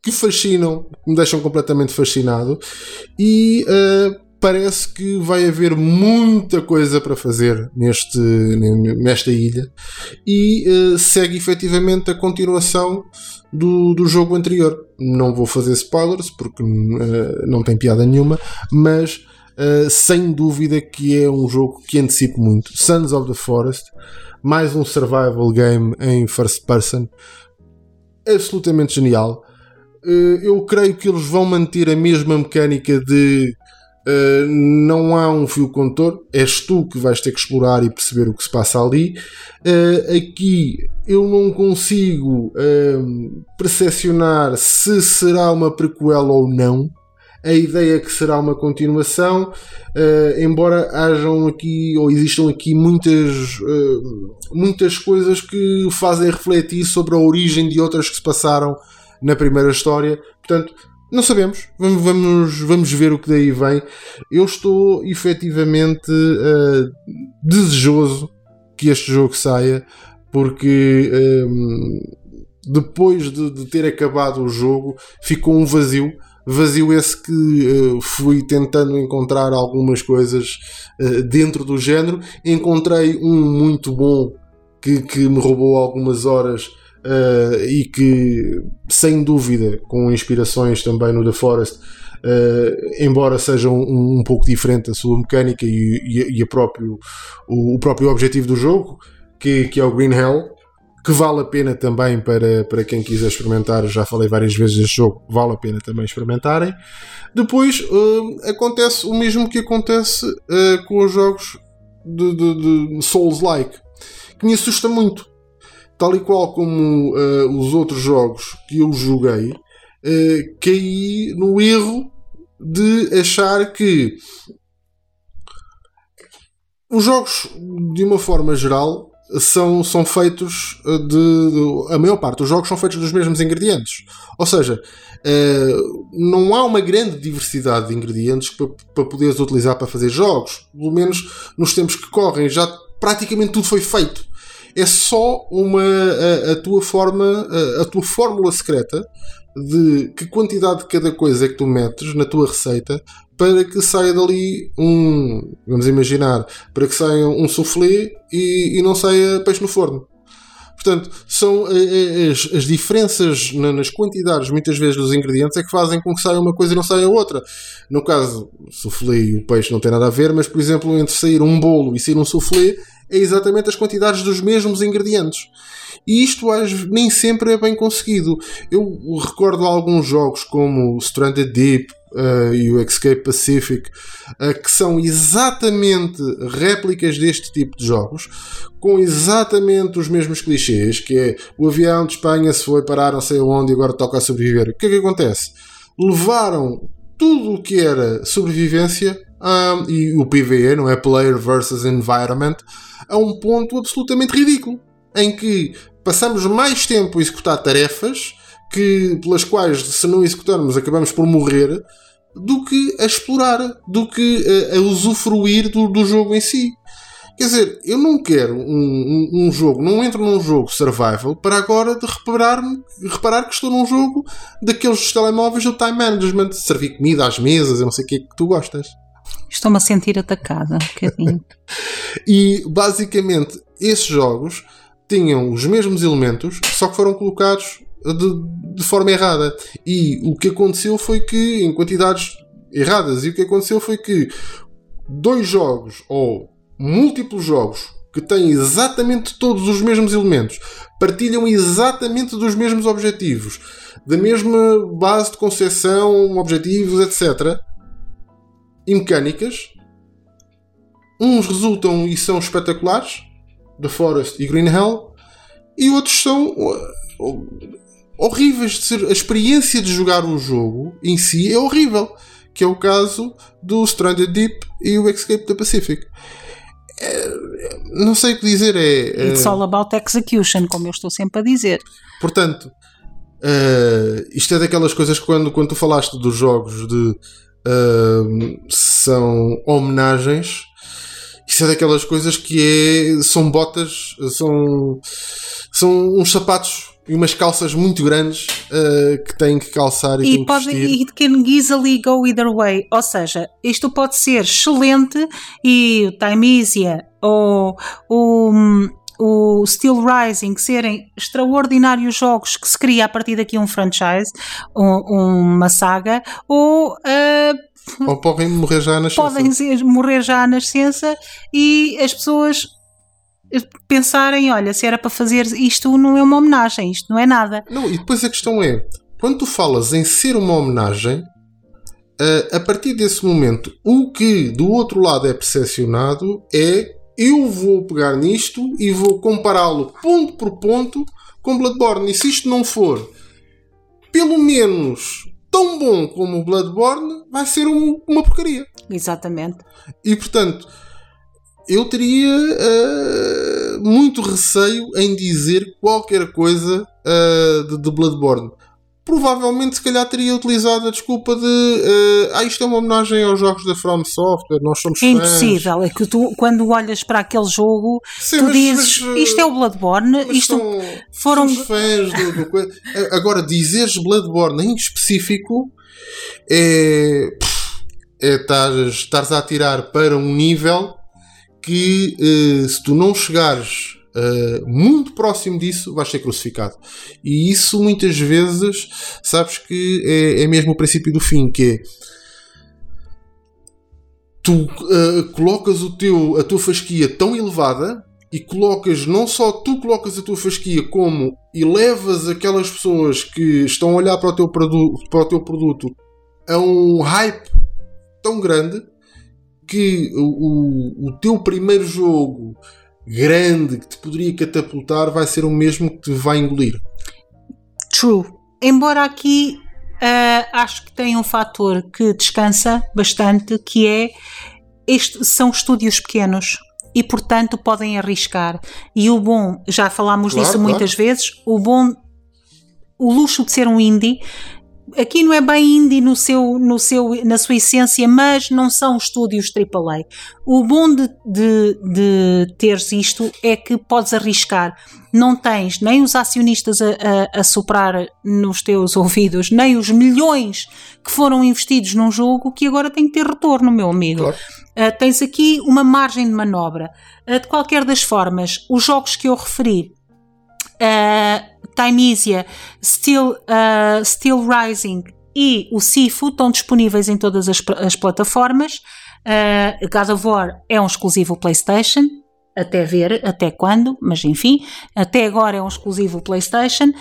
que fascinam, me deixam completamente fascinado e uh, parece que vai haver muita coisa para fazer neste, nesta ilha e uh, segue efetivamente a continuação do, do jogo anterior. Não vou fazer spoilers porque uh, não tem piada nenhuma, mas sem dúvida que é um jogo que antecipo muito. Sons of the Forest, mais um survival game em first person, absolutamente genial eu creio que eles vão manter a mesma mecânica de uh, não há um fio condutor, és tu que vais ter que explorar e perceber o que se passa ali. Uh, aqui eu não consigo uh, percepcionar se será uma prequela ou não. A ideia é que será uma continuação, embora hajam aqui ou existam aqui muitas, muitas coisas que fazem refletir sobre a origem de outras que se passaram na primeira história. Portanto, não sabemos. Vamos, vamos, vamos ver o que daí vem. Eu estou efetivamente uh, desejoso que este jogo saia, porque um, depois de, de, ter acabado o jogo ficou um vazio. Vazio esse que uh, fui tentando encontrar algumas coisas uh, dentro do género. Encontrei um muito bom que, que me roubou algumas horas uh, e que, sem dúvida, com inspirações também no The Forest, uh, embora seja um, um, pouco diferente a sua mecânica e, e, e próprio, o, o, próprio objetivo do jogo, que, que é o Green Hell, que vale a pena também para, para quem quiser experimentar. Já falei várias vezes deste jogo, vale a pena também experimentarem. Depois uh, acontece o mesmo que acontece uh, com os jogos de, de, de Souls-like, que me assusta muito tal e qual como uh, os outros jogos que eu joguei, uh, caí no erro de achar que os jogos, de uma forma geral, são, são feitos de, de, A maior parte dos jogos são feitos dos mesmos ingredientes. Ou seja, uh, não há uma grande diversidade de ingredientes para, para poderes utilizar para fazer jogos. Pelo menos nos tempos que correm, já praticamente tudo foi feito é só uma a, a tua forma, a, a, tua fórmula secreta de que quantidade de cada coisa é que tu metes na tua receita para que saia dali um, vamos imaginar, para que saia um soufflé e, e não saia peixe no forno. Portanto, são as, as, diferenças nas quantidades, muitas vezes, dos ingredientes é que fazem com que saia uma coisa e não saia outra. No caso, o soufflé e o peixe não têm nada a ver, mas, por exemplo, entre sair um bolo e sair um soufflé é exatamente as quantidades dos mesmos ingredientes. E isto nem sempre é bem conseguido. Eu recordo alguns jogos como Stranded Deep uh, e o Escape Pacific uh, que são exatamente réplicas deste tipo de jogos, com exatamente os mesmos clichês, que é o avião de Espanha se foi parar não sei onde e agora toca a sobreviver. O que é que acontece? Levaram tudo o que era sobrevivência um, e o PvE, não é? Player versus Environment, a um ponto absolutamente ridículo, em que passamos mais tempo a executar tarefas que, pelas quais, se não executarmos, acabamos por morrer, do que a explorar, do que a, a usufruir do, do, jogo em si. Quer dizer, eu não quero um, um, um, jogo, não entro num jogo survival para agora de reparar, reparar que estou num jogo daqueles telemóveis do time management, servir comida às mesas, eu não sei o que é que tu gostas. Estou-me a sentir atacada um bocadinho. e basicamente esses jogos tinham os mesmos elementos, só que foram colocados de, de forma errada. E o que aconteceu foi que, em quantidades erradas, e o que aconteceu foi que dois jogos ou múltiplos jogos que têm exatamente todos os mesmos elementos, partilham exatamente dos mesmos objetivos, da mesma base de concepção, objetivos, etc. E mecânicas. Uns resultam e são espetaculares, The Forest e Green Hell, e outros são horríveis de ser. A experiência de jogar um jogo em si é horrível. Que é o caso do Stranded Deep e o Escape the Pacific. É, não sei o que dizer. É, é, It's all about execution, como eu estou sempre a dizer. Portanto, uh, isto é daquelas coisas que quando, quando tu falaste dos jogos de uh, são homenagens, isto é daquelas coisas que é, são botas, são, são uns sapatos e umas calças muito grandes uh, que têm que calçar e, e pode e can easily go either way. Ou seja, isto pode ser excelente e o Time Easy ou o, o Steel Rising serem extraordinários jogos que se cria a partir daqui um franchise, um, uma saga, ou uh, ou podem morrer já à nascença. Podem morrer já à nascença e as pessoas pensarem, olha, se era para fazer isto não é uma homenagem, isto não é nada. Não, e depois a questão é, quando tu falas em ser uma homenagem, uh, a partir desse momento, o que do outro lado é percepcionado é eu vou pegar nisto e vou compará-lo ponto por ponto com Bloodborne. E se isto não for pelo menos tão bom como o Bloodborne, vai ser um, uma porcaria. Exatamente. E portanto, eu teria uh, muito receio em dizer qualquer coisa uh, de, de, Bloodborne. Provavelmente, se calhar, teria utilizado a desculpa de uh, ah, isto é uma homenagem aos jogos da From Software, nós somos é fãs. impossível, é que tu, quando olhas para aquele jogo, Sim, tu mas, dizes mas, isto é o Bloodborne, isto são, foram. fãs do, do, Agora, dizeres Bloodborne em específico é. é estares a atirar para um nível que uh, se tu não chegares uh, muito próximo disso, vais ser crucificado. E isso muitas vezes, sabes que é, é mesmo o princípio do fim, que é tu uh, colocas o teu, a tua fasquia tão elevada e colocas, não só tu colocas a tua fasquia, como elevas aquelas pessoas que estão a olhar para o teu, produto, para o teu produto a um hype tão grande que o, o teu primeiro jogo grande que te poderia catapultar vai ser o mesmo que te vai engolir. True. Embora aqui uh, acho que tem um fator que descansa bastante, que é este, são estúdios pequenos e portanto podem arriscar. E o bom, já falámos claro, disso claro. muitas vezes, o bom o luxo de ser um indie aqui não é bem indie no seu, no seu, na sua essência, mas não são estúdios AAA. O bom de, de, de teres isto é que podes arriscar. Não tens nem os acionistas a, a, a soprar nos teus ouvidos, nem os milhões que foram investidos num jogo que agora tem que ter retorno, meu amigo. Claro. Uh, tens aqui uma margem de manobra. Uh, de qualquer das formas, os jogos que eu referi uh, Timeisia, Still, uh, Still Rising e o Sifu estão disponíveis em todas as, as plataformas. Uh, God of War é um exclusivo PlayStation, até ver até quando, mas enfim, até agora é um exclusivo PlayStation.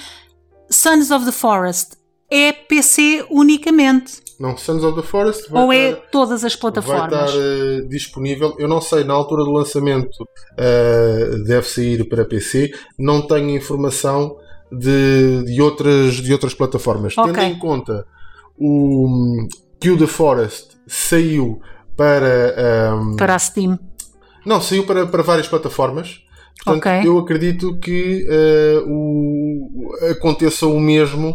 Sons of the Forest é PC unicamente. Não, Sons of the Forest vai Ou é estar, todas as plataformas? Vai estar uh, disponível. Eu não sei, na altura do lançamento uh, deve sair para PC. Não tenho informação de, de, outras, de outras plataformas. Okay. Tendo em conta o Kill the Forest saiu para. Um, para a Steam. Não, saiu para, para várias plataformas. Portanto, okay. eu acredito que uh, o, aconteça o mesmo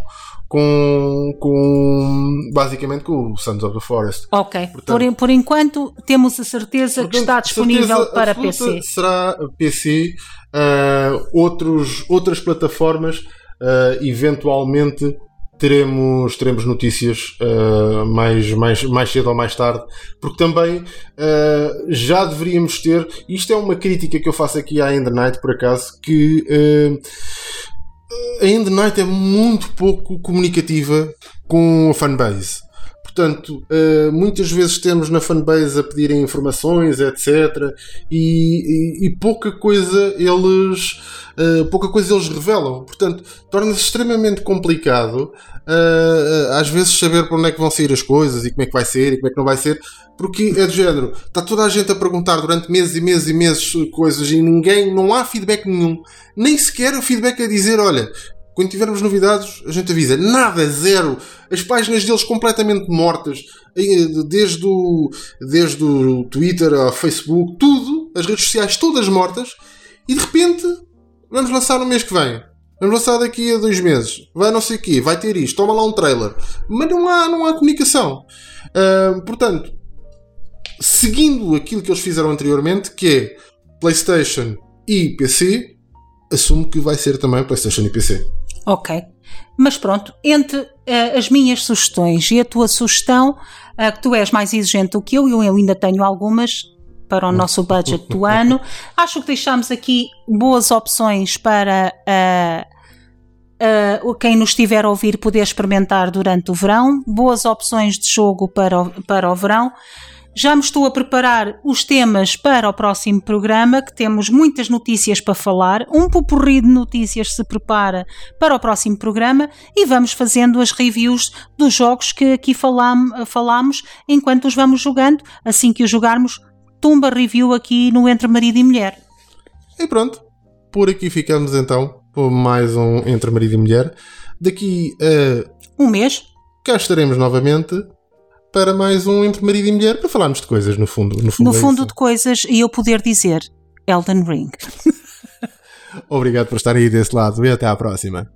com, com basicamente com o Sons of the Forest. Ok. Portanto, por, por enquanto temos a certeza portanto, que está disponível para PC. Será PC, uh, outros, outras plataformas, uh, eventualmente teremos, teremos notícias uh, mais, mais, mais cedo ou mais tarde, porque também uh, já deveríamos ter. Isto é uma crítica que eu faço aqui à End Night, por acaso, que uh, a End Night é muito pouco comunicativa com a fanbase. Portanto, uh, muitas vezes temos na fanbase a pedirem informações, etc. E, e, e pouca coisa eles uh, pouca coisa eles revelam. Portanto, torna-se extremamente complicado uh, às vezes saber para onde é que vão sair as coisas e como é que vai ser e como é que não vai ser, porque é do género, está toda a gente a perguntar durante meses e meses e meses coisas e ninguém, não há feedback nenhum, nem sequer o feedback a dizer, olha, Quando tivermos novidades, a gente avisa. Nada, zero. As páginas deles completamente mortas. Desde o, desde o Twitter ao Facebook, tudo. As redes sociais todas mortas. E de repente, vamos lançar no mês que vem. Vamos lançar daqui a dois meses. Vai não sei o quê. Vai ter isto. Toma lá um trailer. Mas não há, não há comunicação. Uh, portanto, seguindo aquilo que eles fizeram anteriormente, que é PlayStation e PC, assumo que vai ser também PlayStation e PC. Ok. Mas pronto, entre uh, as minhas sugestões e a tua sugestão, uh, que tu és mais exigente do que eu, e eu ainda tenho algumas para o nosso budget do ano, acho que deixamos aqui boas opções para uh, quem nos estiver a ouvir poder experimentar durante o verão, boas opções de jogo para o, para o verão. Já me estou a preparar os temas para o próximo programa, que temos muitas notícias para falar. Um pupurri de notícias se prepara para o próximo programa e vamos fazendo as reviews dos jogos que aqui falam, falamos enquanto os vamos jogando. Assim que os jogarmos, tumba review aqui no Entre Marido e Mulher. E pronto, por aqui ficamos então com mais um Entre Marido e Mulher. Daqui a um mês cá estaremos novamente para mais um Entre Marido e Mulher para falarmos de coisas, no fundo. No fundo, no é fundo de coisas e eu poder dizer Elden Ring. Obrigado por estar aí desse lado e até à próxima.